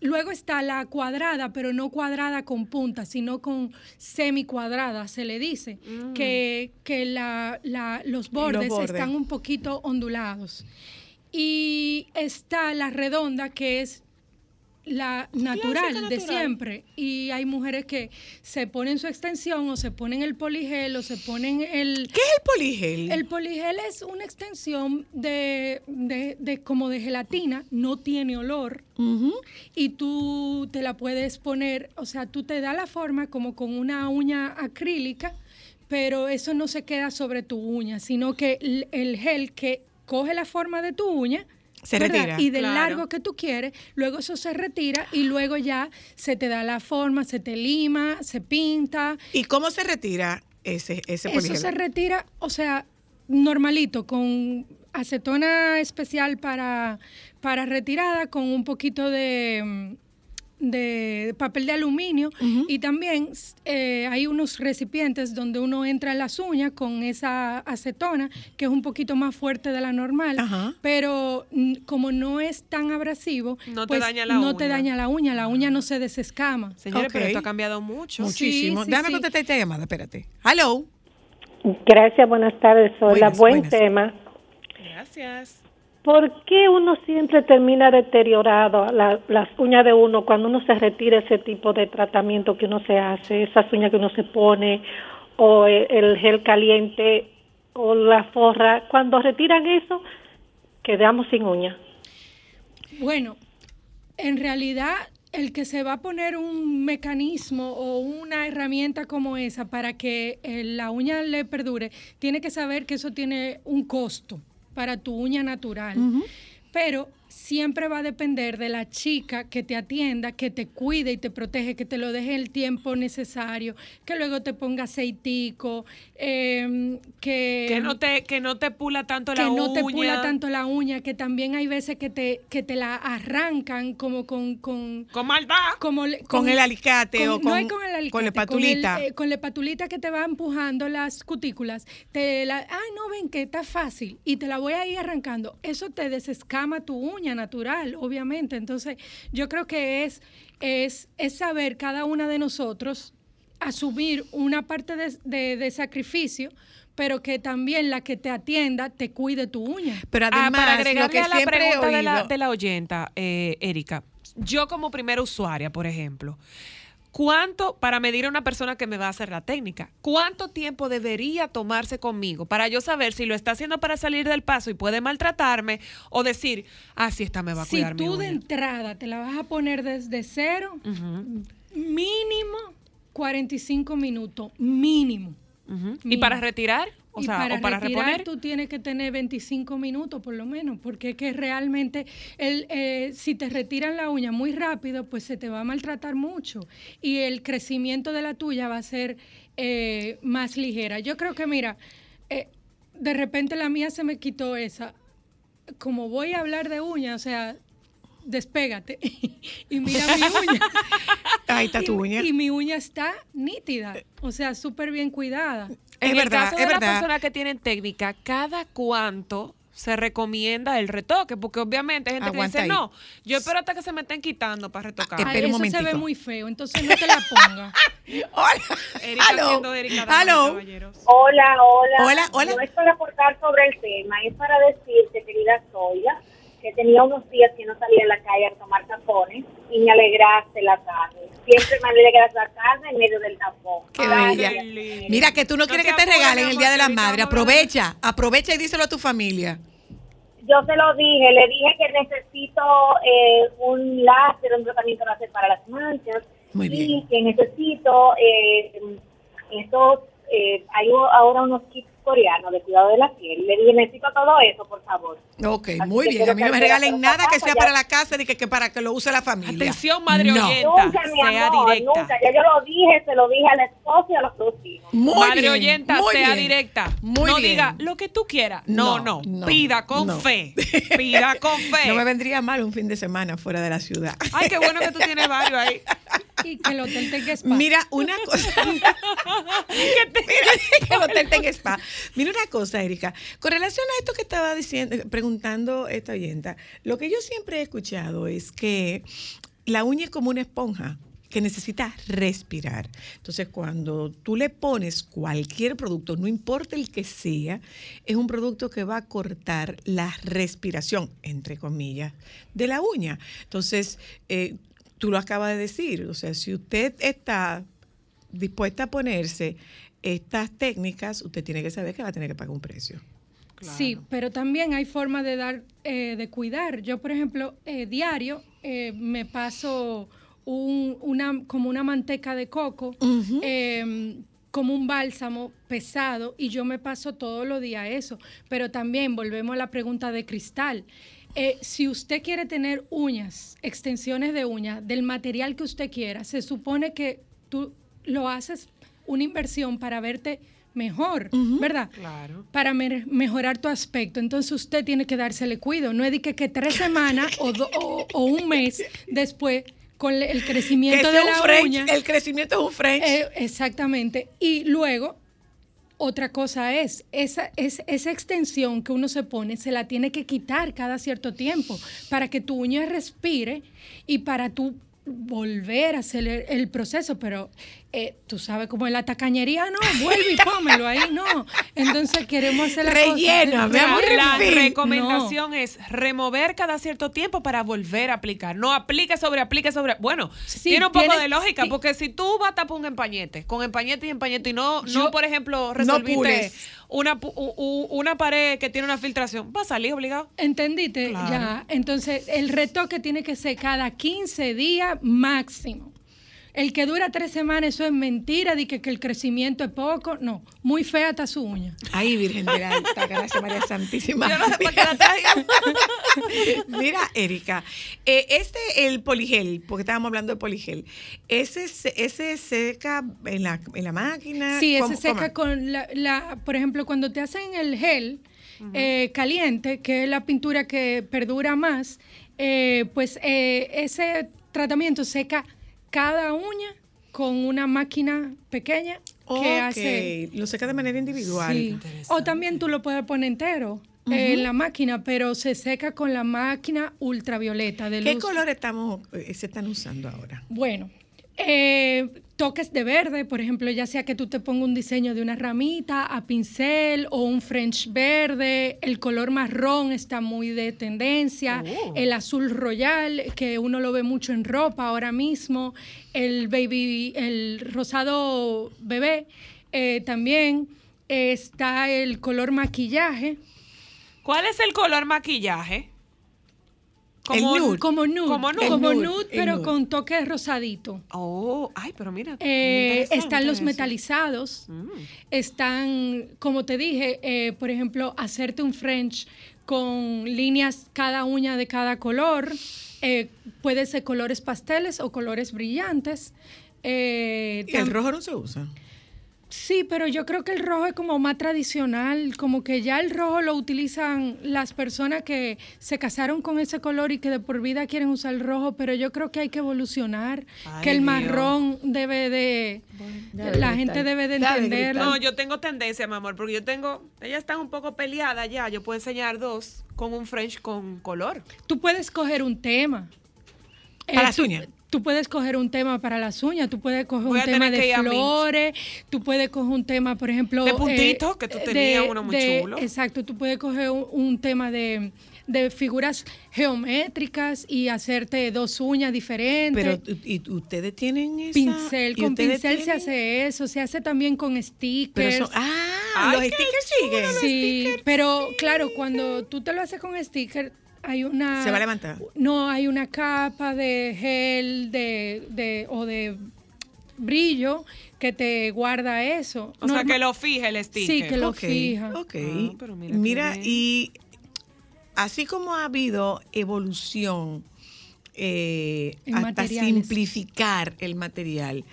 Luego está la cuadrada, pero no cuadrada con punta, sino con semicuadrada, se le dice, que, que la- la- los, bordes bordes. están un poquito ondulados. Y está la redonda, que es la natural de siempre. Y hay mujeres que se ponen su extensión o se ponen el poligel o se ponen el... ¿Qué es el poligel? El poligel es una extensión de, de- de- como de gelatina, no tiene olor y tú te la puedes poner, o sea, tú te da la forma como con una uña acrílica, pero eso no se queda sobre tu uña, sino que el, el gel que coge la forma de tu uña Se ¿verdad? retira. Y del Claro. largo que tú quieres, luego eso se retira y luego ya se te da la forma, se te lima, se pinta. ¿Y cómo se retira ese, ese Eso se retira, o sea, normalito, con acetona especial para, para retirada, con un poquito de, mm, de papel de aluminio y también eh, hay unos recipientes donde uno entra las uñas con esa acetona que es un poquito más fuerte de la normal, Ajá. pero mm, como no es tan abrasivo, No te pues daña la no te uña. daña la uña, la uña no se desescama. Señores, pero esto ha cambiado mucho. Muchísimo. Sí, sí, Déjame sí. contestar esta llamada, espérate. Hello. Gracias, buenas tardes. Hola, Buenas, buen buenas. tema. Gracias. ¿Por qué uno siempre termina deteriorado la- las uñas de uno cuando uno se retira ese tipo de tratamiento que uno se hace, esas uñas que uno se pone, o el, el gel caliente, o la forra? Cuando retiran eso, quedamos sin uñas. Bueno, en realidad el que se va a poner un mecanismo o una herramienta como esa para que eh, la uña le perdure, tiene que saber que eso tiene un costo para tu uña natural. Pero siempre va a depender de la chica que te atienda, que te cuide y te protege, que te lo deje el tiempo necesario, que luego te ponga aceitico, eh, que, Que no te, que no te pula tanto que la no uña. te pula tanto la uña, que también hay veces que te, que te la arrancan como con... Con, con maldad. Como le- Con el alicate o No es con- con el alicate. con la espatulita. Con, el, eh, con la espatulita que te va empujando las cutículas. Te la, ay, no, ven que está fácil. Y te la voy a ir arrancando. Eso te desescama tu uña natural, obviamente. Entonces, yo creo que es, es, es saber cada una de nosotros asumir una parte de, de- de sacrificio, pero que también la que te atienda te cuide tu uña. Pero Ah, además, para lo agregarle que a la pregunta de la, de la oyenta, eh, Erika, yo como primera usuaria, por ejemplo, ¿cuánto, para medir a una persona que me va a hacer la técnica, cuánto tiempo debería tomarse conmigo para yo saber si lo está haciendo para salir del paso y puede maltratarme o decir, ah, sí, esta me va a Si cuidar mi tú de entrada te la vas a poner desde cero, Ujú, mínimo 45 minutos, mínimo. ¿Y Mínimo. para retirar? O y sea, para, o para retirar, reponer. tú tienes que tener 25 minutos por lo menos, porque es que realmente el, eh, si te retiran la uña muy rápido, pues se te va a maltratar mucho y el crecimiento de la tuya va a ser eh, más ligera. Yo creo que, mira, eh, de repente la mía se me quitó esa. Como voy a hablar de uña, o sea, despégate <laughs> y mira mi uña. Ahí está tu Y- uña. Y mi uña está nítida, o sea, súper bien cuidada. Es en verdad, el caso es de las verdad. personas que tienen técnica, ¿cada cuánto se recomienda el retoque? Porque obviamente hay gente Aguanta que ahí. dice, no, yo espero hasta que se me estén quitando para retocar. Espera Ay, un eso se ve muy feo, entonces no te la pongas. <laughs> Erika Aló. siendo Erika, y Aló. caballeros. Hola, hola. Hola, hola. No es para aportar sobre el tema, es para decirte, querida Zoila, que tenía unos días que no salía a la calle a tomar tapones y me alegraste la tarde. Siempre me alegras la tarde en medio del tapón. Qué bella. Mira que tú no, No quieres que te regalen el Día de amor, las que ahorita Madres. vamos a hablar de- Aprovecha, aprovecha y díselo a tu familia. Yo se lo dije, le dije que necesito eh, un láser, un tratamiento láser para las manchas Muy y bien. que necesito eh, estos, eh, hay ahora unos kits coreanos de cuidado de la piel. Le dije, necesito todo eso, por favor. Ok, Así muy bien. A mí no me regalen nada que sea cosa, para ya- la casa ni que, que para que lo use la familia. Atención, madre No. oyenta, Nunca, mi sea amor, directa. nunca. Ya yo lo dije, se lo dije al esposo y a los dos hijos. Muy madre bien, oyenta, muy sea bien. directa. Muy no bien. diga lo que tú quieras. No, No, no. no, Pida con no. fe. <laughs> Pida con fe. No me vendría mal un fin de semana fuera de la ciudad. Ay, qué bueno que tú tienes varios ahí. <laughs> Y que el hotel tenga spa. Mira, una <laughs> cosa. Mira, <laughs> que el hotel tenga spa. Mira una cosa, Erika. Con relación a esto que estaba diciendo, preguntando esta oyenta, lo que yo siempre he escuchado es que la uña es como una esponja que necesita respirar. Entonces, cuando tú le pones cualquier producto, no importa el que sea, es un producto que va a cortar la respiración, entre comillas, de la uña. Entonces, eh, tú lo acabas de decir, o sea, si usted está dispuesta a ponerse estas técnicas, usted tiene que saber que va a tener que pagar un precio. Sí, pero también hay formas de dar, eh, de cuidar. Yo, por ejemplo, eh, diario eh, me paso un- una, como una manteca de coco, eh, como un bálsamo pesado, y yo me paso todos los días eso. Pero también volvemos a la pregunta de cristal. Eh, si usted quiere tener uñas, extensiones de uñas, del material que usted quiera, se supone que tú lo haces una inversión para verte mejor, ¿verdad? Claro. para mejorar tu aspecto. Entonces usted tiene que dársele cuido. No es de que, que tres <laughs> semanas o, do- o- o un mes después con el Que crecimiento sea de un la French, uña. el crecimiento es un French. Eh, exactamente. Y luego, otra cosa es, esa, es, esa extensión que uno se pone, se la tiene que quitar cada cierto tiempo para que tu uña respire y para tú volver a hacer el proceso, pero eh, tú sabes cómo es la tacañería, no, vuelve y <laughs> pómelo ahí, no. Entonces queremos hacer la Rellena, cosa. amor, La recomendación es remover cada cierto tiempo para volver a aplicar. No aplique sobre, aplique sobre. Bueno, Sí, tiene un poco tienes- de lógica, sí. porque si tú vas a tapar un empañete, con empañete y empañete, y no, no por ejemplo, resolviste pules. una, pu- u- u- una pared que tiene una filtración, va a salir obligado. ¿Entendiste? Claro. Ya. Entonces, el retoque tiene que ser cada 15 días máximo. El que dura tres semanas, eso es mentira, de que, que el crecimiento es poco. No, muy fea está su uña. Ay, Virgen de la Alta, gracias María Santísima. Yo no sé por qué la traigan. <laughs> Mira, Erika, eh, este, el poligel, porque estábamos hablando de poligel, ¿ese, se- ese seca en la, en la máquina? Sí, ¿Cómo- ese seca cómo? con la, la- por ejemplo, cuando te hacen el gel eh, caliente, que es la pintura que perdura más, eh, pues eh, ese tratamiento seca cada uña con una máquina pequeña que hace... lo seca de manera individual. Sí. O también tú lo puedes poner entero eh, en la máquina, pero se seca con la máquina ultravioleta de ¿Qué luz. color estamos, eh, se están usando ahora? Bueno, eh, toques de verde, por ejemplo, ya sea que tú te pongas un diseño de una ramita a pincel o un French verde, el color marrón está muy de tendencia, Oh. el azul royal, que uno lo ve mucho en ropa ahora mismo, el baby, el rosado bebé, eh, también está el color maquillaje. ¿Cuál es el color maquillaje? El nude. Como nude, Como nude. como El nude, nude, el pero con toques rosadito. Oh, ay, pero mira. Eh, están los eso. metalizados, Mm. están, como te dije, eh, por ejemplo, hacerte un French con líneas cada uña de cada color, eh, puede ser colores pasteles o colores brillantes. ¿Y el rojo no se usa? Sí, pero yo creo que el rojo es como más tradicional, como que ya el rojo lo utilizan las personas que se casaron con ese color y que de por vida quieren usar el rojo, pero yo creo que hay que evolucionar, Ay, que el Dios. marrón debe de, Debe la gente debe de entenderlo. No, yo tengo tendencia, mi amor, porque yo tengo. Ella está un poco peleada ya. Yo puedo enseñar dos con un French con color. Tú puedes coger un tema. Para Eh, las tú- uñas. Tú puedes coger un tema para las uñas, tú puedes coger Voy un tema de flores, tú puedes coger un tema, por ejemplo... De puntitos, que tú tenías uno muy chulo. Exacto, tú puedes coger un, un tema de, de figuras geométricas y hacerte dos uñas diferentes. Pero, ¿y ustedes tienen esa? pincel, ¿y con pincel se hace eso, se hace también con Pero stickers. son- ah, Ay, los stickers siguen. Sí, pero claro, cuando tú te lo haces con sticker, hay una... Se va a levantar. No, hay una capa de gel de, de, o de brillo que te guarda eso. O sea, que lo fije el sticker. Sí, que lo fija. Ok. Ah, pero mira y así como ha habido evolución eh, hasta materiales. simplificar el material,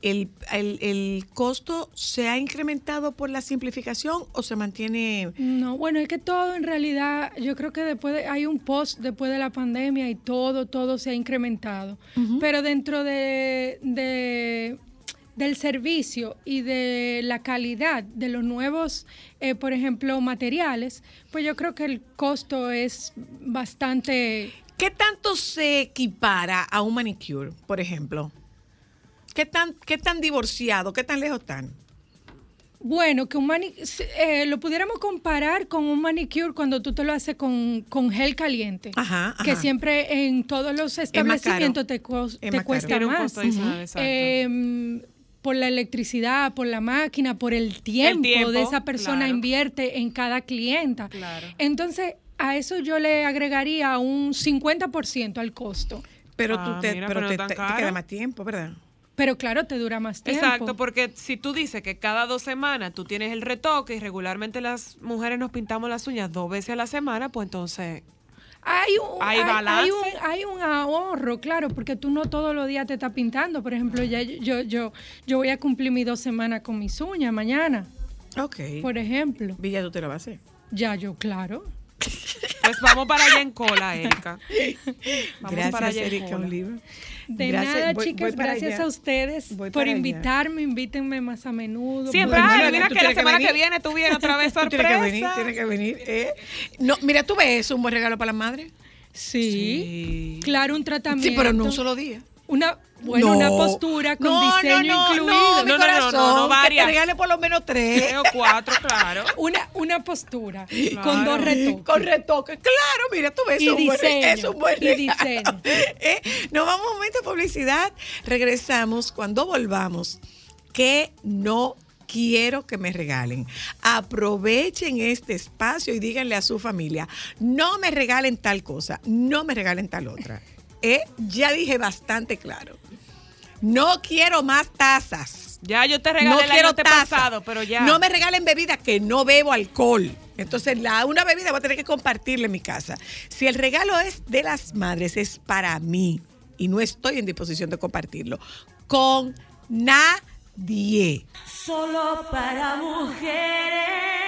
el, el- el costo se ha incrementado por la simplificación o se mantiene? No, bueno, es que todo en realidad, yo creo que después de- hay un post después de la pandemia y todo, todo se ha incrementado. Pero dentro de, de- del servicio y de la calidad de los nuevos, eh, por ejemplo, materiales, pues yo creo que el costo es bastante... ¿Qué tanto se equipara a un manicure, por ejemplo? ¿Qué tan, qué tan divorciado, qué tan lejos están? Bueno, que un mani eh, lo pudiéramos comparar con un manicure cuando tú te lo haces con, con gel caliente. Ajá, Que siempre en todos los más caro. establecimientos te, Es te más caro. cuesta más. Eh, por la electricidad, por la máquina, por el tiempo, tiempo, de esa persona claro. invierte en cada clienta. Claro. Entonces, a eso yo le agregaría un 50% al costo. Pero Ah, tú te, mira, pero pero te, no tan te- te caro. queda más tiempo, ¿verdad? Pero claro, te dura más tiempo. Exacto, porque si tú dices que cada dos semanas tú tienes el retoque y regularmente las mujeres nos pintamos las uñas dos veces a la semana, pues entonces Hay un, ¿Hay hay, balance? hay un, hay un ahorro, claro, porque tú no todos los días te estás pintando. Por ejemplo, ya yo, yo, yo voy a cumplir mis dos semanas con mis uñas mañana, Ok. por ejemplo. Villa, tú te lo vas a hacer. Ya yo, claro. Pues vamos para allá en cola, Erika. Vamos Gracias, para allá en Erika cola. Oliva. De Gracias, nada, voy- chicas, voy gracias allá. a ustedes por allá. invitarme. Invítenme más a menudo. Siempre mira que la que semana que viene tú vienes otra vez <laughs> sorpresa. tienes que venir, tienes que venir. ¿eh? No, mira, tú ves eso, un buen regalo para las madres. Sí, Sí. claro, un tratamiento. Sí, pero no un solo día. Una, bueno, No. una postura con no, diseño no, incluido. No, mi No, no, no, corazón, no, no, que varias. te regale por lo menos tres. Tres o cuatro, claro. <laughs> Una, una postura Claro. con dos retoques. Con retoque. Claro, mira, tú ves, Y es un buen, diseño, es un buen y diseño. <laughs> Eh, Nos vamos a un momento de publicidad. Regresamos cuando volvamos. Que no quiero que me regalen. Aprovechen este espacio y díganle a su familia, no me regalen tal cosa, no me regalen tal otra. Eh, ya dije bastante claro. No quiero más tazas. Ya yo te regalé no el quiero año taza. pasado, pero ya. No me regalen bebida que no bebo alcohol. Entonces, la, una bebida voy a tener que compartirla en mi casa. Si el regalo es de las madres, es para mí. Y no estoy en disposición de compartirlo. Con nadie. Solo para mujeres.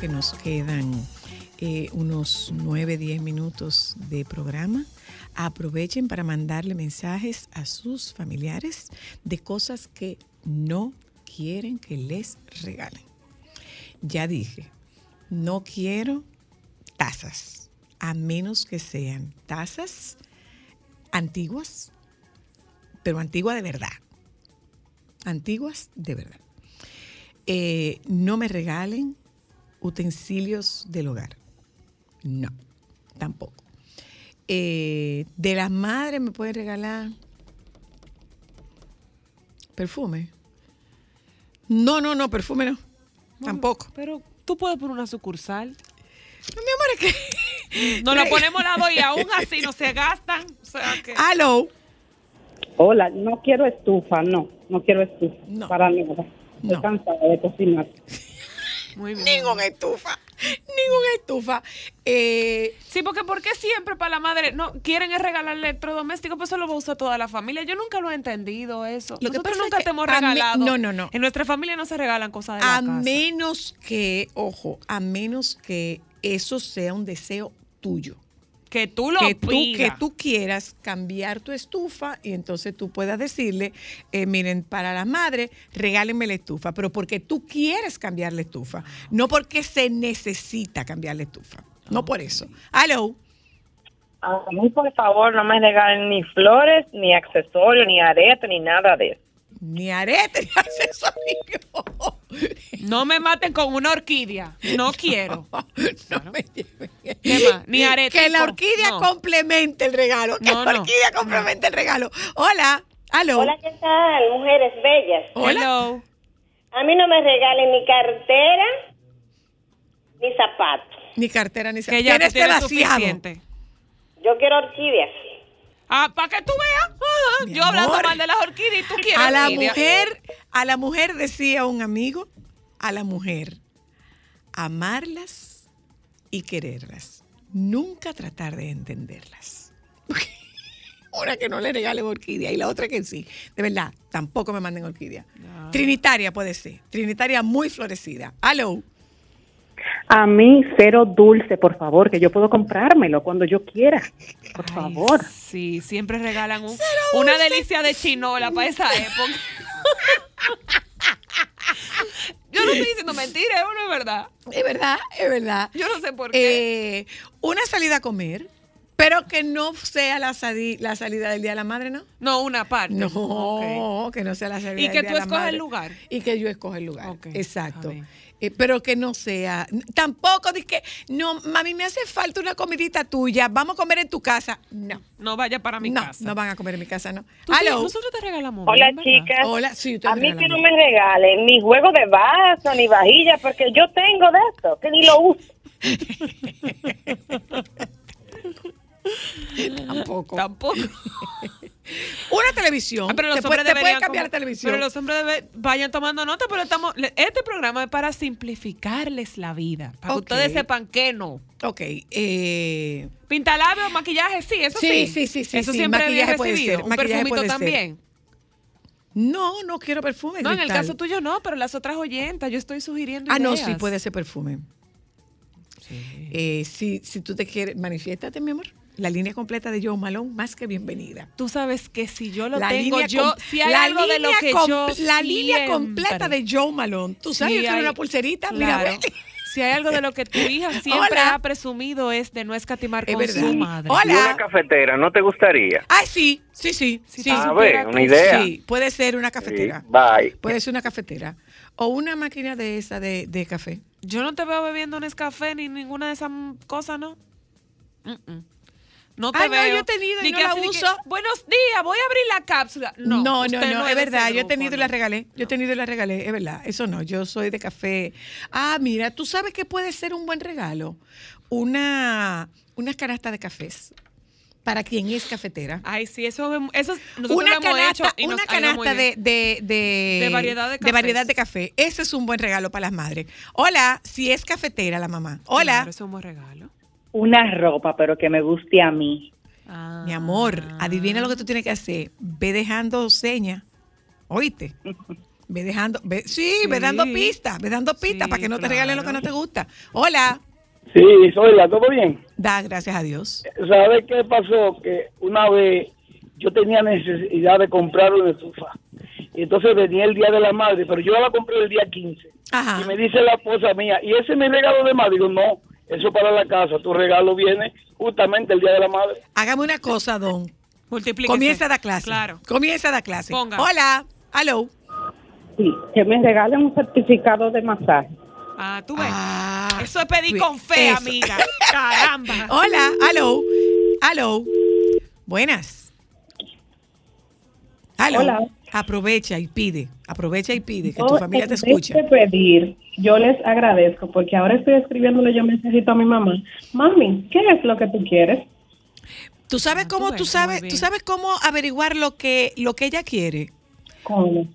Que nos quedan eh, unos 9, 10 minutos de programa. Aprovechen para mandarle mensajes a sus familiares de cosas que no quieren que les regalen. Ya dije, no quiero tazas, a menos que sean tazas antiguas, pero antiguas de verdad. Antiguas de verdad. Eh, no me regalen utensilios del hogar. No, tampoco. Eh, de las madres me pueden regalar perfume. No, no, no, perfume no. Tampoco. Pero tú puedes poner una sucursal. No, mi amor, es que. <laughs> Nos lo <laughs> ponemos lado y aún así no se gastan. O sea que. Aló. Hola, no quiero estufa, no, no quiero estufa. Para nada. Estoy cansada de cocinar. <laughs> Muy bien. Ninguna estufa. Ninguna estufa. Eh, Sí, porque ¿por qué siempre para la madre no quieren es regalar electrodomésticos? Pues eso lo va a usar toda la familia. Yo nunca lo he entendido eso. Lo Nosotros nunca es que te hemos regalado. no, no, no. En nuestra familia no se regalan cosas de la a casa. menos que, ojo, a menos que eso sea un deseo tuyo. Que tú lo que tú, pidas. que tú quieras cambiar tu estufa y entonces tú puedas decirle, eh, miren, para la madre, regálenme la estufa, pero porque tú quieres cambiar la estufa, no porque se necesita cambiar la estufa, no por eso. Aló. A mí, por favor, no me regalen ni flores, ni accesorios, ni aretes, ni nada de eso. Ni arete, <laughs> ni accesorio. No me maten con una orquídea. No <laughs> quiero. No me lleven. ¿Qué más? Ni arete. Que la orquídea No. complemente el regalo. Que No, la no. orquídea complemente el regalo. Hola. Aló. Hola, ¿qué tal? Mujeres bellas. Hola. A mí no me regalen ni cartera ni zapatos. Ni cartera ni Que ya Tienes tienes suficiente. Yo quiero orquídeas. Ah, para que tú veas. Ah, Mi yo hablando mal de las orquídeas y tú quieres A la orquídea. mujer, a la mujer decía un amigo, a la mujer, amarlas y quererlas. Nunca tratar de entenderlas. <laughs> Una que no le regale orquídea y la otra que sí. De verdad, tampoco me manden orquídea. Trinitaria puede ser. Trinitaria muy florecida. Aló. A mí, cero dulce, por favor, que yo puedo comprármelo cuando yo quiera. Por favor. Sí, siempre regalan un- una delicia de chinola para esa época. <laughs> Yo no estoy diciendo mentira, ¿no es verdad? Es verdad, es verdad. Yo no sé por qué. Eh, una salida a comer, pero que no sea la, sali- la salida del Día de la Madre, ¿no? No, una parte. No, que no sea la salida Y del que Día tú de la escoges el Madre. lugar. Y que yo escoja el lugar. Exacto. Eh, pero que no sea, tampoco de que, no, mami, me hace falta una comidita tuya, vamos a comer en tu casa. No. No vaya para mi no, casa. No van a comer en mi casa, no. Aló. nosotros te regalamos. Hola, bien, chicas. Hola, sí, A mí que no me regalen ni juego de vaso, ni vajilla, porque yo tengo de esto, que ni lo uso. <laughs> <laughs> Tampoco. Tampoco. <laughs> Una televisión. Ah, pero los Te hombres puede- te puede deberían cambiar como- la televisión. Pero los hombres debe- vayan tomando nota, pero estamos, este programa es para simplificarles la vida, para que ustedes sepan que no. Ok, eh, Pintalabios, maquillaje, sí, eso sí. Sí, sí, sí, sí, Eso sí, siempre maquillaje puede ser, Un maquillaje perfumito puede ser. también. no, no quiero perfume. No, en el caso tuyo no, pero las otras oyentas, yo estoy sugiriendo Ah, no, sí, puede ser perfume. Eh, si, si tú te quieres, manifiéstate, mi amor. La línea completa de Joe Malone, más que bienvenida. Tú sabes que si yo lo La tengo, yo, si hay la algo de lo línea que yo La línea completa de Joe Malone. Tú sabes Sí, que hay- una pulserita, Claro. mira. Si hay algo de lo que tu <laughs> hija siempre Hola. ha presumido es de no escatimar Es con verdad. su madre. Hola. Y una cafetera, ¿no te gustaría? Ah, sí, sí, sí. sí, A sí. ver, una idea. Sí, puede ser una cafetera. Sí, bye. Puede ser una cafetera. O una máquina de esa de, de café. Yo no te veo bebiendo Nescafé ni ninguna de esas cosas, ¿no? Mm-mm. No te Ah, no, veo. yo he tenido y Ni no que la ni que, uso. Buenos días, voy a abrir la cápsula. No, No, no, no, no es verdad. Yo he tenido y la no. regalé. Yo he tenido y la regalé, es verdad. Eso no, yo soy de café. Ah, mira, tú sabes que puede ser un buen regalo. Una, una canasta de cafés para quien es cafetera. Ay, sí, eso, eso nosotros una lo hemos canasta, hecho y nos una canasta de, de, de, De variedad de de variedad de café. Ese es un buen regalo para las madres. Hola, si es cafetera la mamá. Hola. Claro, eso es un buen regalo. Una ropa, pero que me guste a mí. Mi amor, adivina lo que tú tienes que hacer. Ve dejando señas. ¿Oíste? <laughs> Ve dejando, ve, sí, ve dando pistas, ve dando pistas para que no te regalen lo que no te gusta. Hola. Sí, soy la, ¿todo bien? Da, gracias a Dios. ¿Sabes qué pasó? Que una vez yo tenía necesidad de comprar una estufa. Y entonces venía el Día de la Madre, pero yo la compré el día 15. Y me dice la esposa mía, ¿y ese es mi regalo de madre? Digo, no, eso para la casa. Tu regalo viene justamente el Día de la Madre. Hágame una cosa, don. Multiplíquese. Comienza a dar clase. Claro. Comienza a dar clase. Ponga. Hola. Hello. Sí, que me regalen un certificado de masaje. Ah, tú ves. eso es pedir con fe, Ah, eso. amiga. Caramba. <laughs> Hola. Hello. Hello. Buenas. Hello. Hola. Aprovecha y pide. Aprovecha y pide que tu Oh, familia te escuche. de pedir, yo les agradezco porque ahora estoy escribiéndole yo mensajito a mi mamá. Mami, ¿qué es lo que tú quieres? ¿Tú sabes Ah, cómo, tú sabes, tú sabes cómo averiguar lo que, lo que ella quiere? ¿Cómo?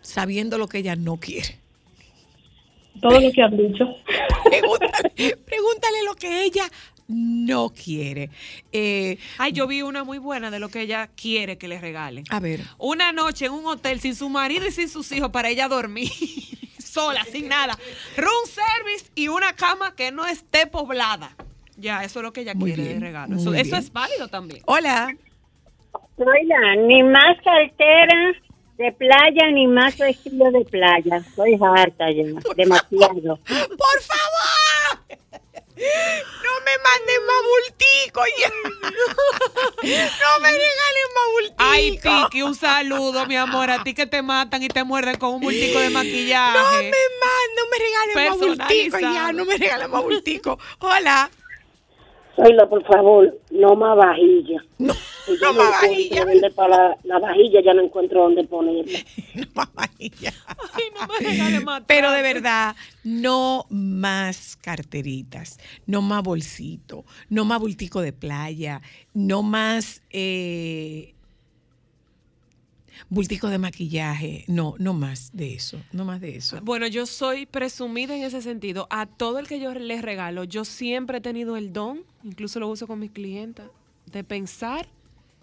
Sabiendo lo que ella no quiere. Todo lo que han dicho. <laughs> Pregúntale, pregúntale lo que ella no quiere. Eh, Ay, yo vi una muy buena de lo que ella quiere que le regalen. a ver. Una noche en un hotel sin su marido y sin sus hijos para ella dormir <laughs> sola, sin nada. Room service y una cama que no esté poblada. Ya, eso es lo que ella Muy quiere bien, de regalo. Eso, es válido también. Hola. Oiga, ni más cartera de playa ni más vestido de playa. Estoy harta ya, demasiado. Por favor. No me manden más bultico ya. No me regalen más bultico. Ay, Tiki, un saludo, mi amor, a ti que te matan y te muerden con un multico de maquillaje. No me manden, no me regalen más bultico ya. No me regalen más bultico. Hola. Oiga, por favor, no más vajilla. No, Yo no no más encuentro dónde para la, la vajilla, ya no encuentro dónde ponerla. <laughs> Pero de verdad, no más carteritas, no más bolsito, no más bultico de playa, no más eh, bultico de maquillaje, no, no más de eso, no más de eso. Bueno, yo soy presumida en ese sentido. A todo el que yo les regalo, yo siempre he tenido el don, incluso lo uso con mis clientas, de pensar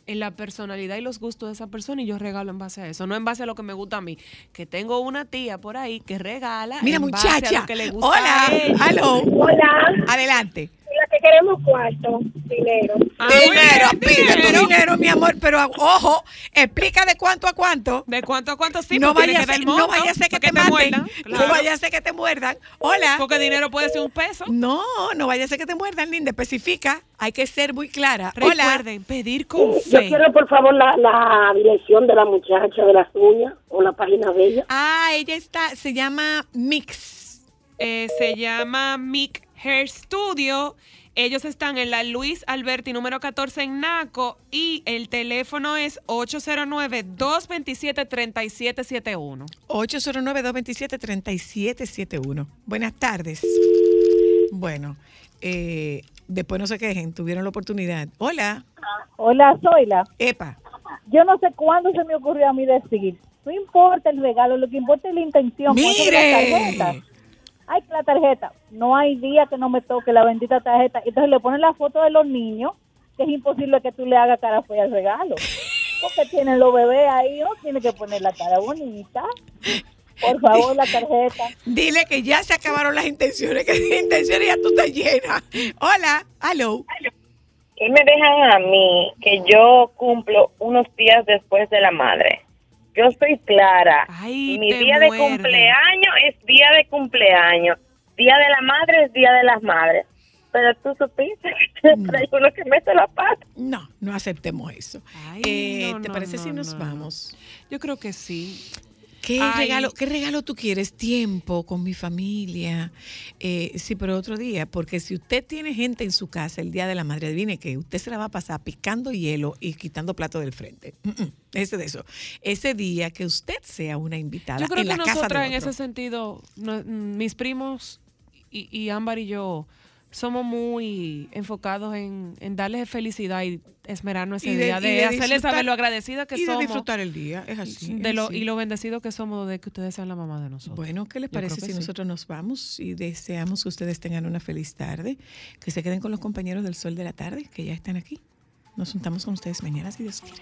en la personalidad y los gustos de esa persona y yo regalo en base a eso, no en base a lo que me gusta a mí. Que tengo una tía por ahí que regala Mira, en base a muchacha. lo que le gusta Hola, a ella. aló. Hola. Adelante. Que queremos cuarto, dinero. dinero, pide tu dinero, mi amor, pero ojo, explica de cuánto a cuánto. De cuánto a cuánto sí, no vaya, ser, el no monto vaya a ser que te, te maten. muerdan, No vaya a ser que te muerdan. Hola. Porque dinero puede ser un peso. No, no vaya a ser que te muerdan, Linda. Especifica. Hay que ser muy clara. Hola. Recuerden, pedir con Yo fe. quiero, por favor, la, la dirección de la muchacha de las uñas o la página de ella. Ah, ella está, se llama Mix. Eh, se llama Mick Hair Studio. Ellos están en la Luis Alberti número 14 en Naco y el teléfono es 809-227-3771. 809-227-3771. Buenas tardes. Bueno, eh, después no se quejen, tuvieron la oportunidad. Hola. Hola, soy la. Epa. yo no sé cuándo se me ocurrió a mí decir, no importa el regalo, lo que importa es la intención. ¡Mire! Ay, que la tarjeta. No hay día que no me toque la bendita tarjeta. Entonces le ponen la foto de los niños, que es imposible que tú le hagas cara fea al regalo. Porque tienen los bebés ahí, ¿no? Tiene que poner la cara bonita. Por favor, la tarjeta. Dile que ya se acabaron las intenciones, que las intenciones ya tú estás llena. Hola, hello. ¿Qué me dejan a mí que yo cumplo unos días después de la madre? Yo estoy clara. Mi te día de cumpleaños es día de cumpleaños. Día de la madre es día de las madres. Pero tú supiste <laughs> que siempre hay uno que mete la pata. No, no aceptemos eso. Eh, no, ¿Te no, parece no, si nos no. vamos? Yo creo que sí. ¿Qué Ay. regalo, ¿Qué regalo tú quieres? Tiempo con mi familia. Eh, sí, pero otro día, porque si usted tiene gente en su casa el Día de la Madre, adivine que usted se la va a pasar picando hielo y quitando plato del frente. Mm, mm, Ese de eso. Ese día que usted sea una invitada Yo creo en que la casa nosotras en otro. ese sentido, no- mis primos y, y Ámbar y yo somos muy enfocados en, en darles felicidad y esmerarnos ese Y de- día, de, de hacerles saber lo agradecida que y de somos. disfrutar el día, es así, De es lo, así. Y lo bendecido que somos de que ustedes sean la mamá de nosotros. Bueno, ¿qué les Yo parece si sí. nosotros nos vamos y deseamos que ustedes tengan una feliz tarde, que se queden con los compañeros del Sol de la Tarde, que ya están aquí? Nos juntamos con ustedes mañana, si Dios quiere.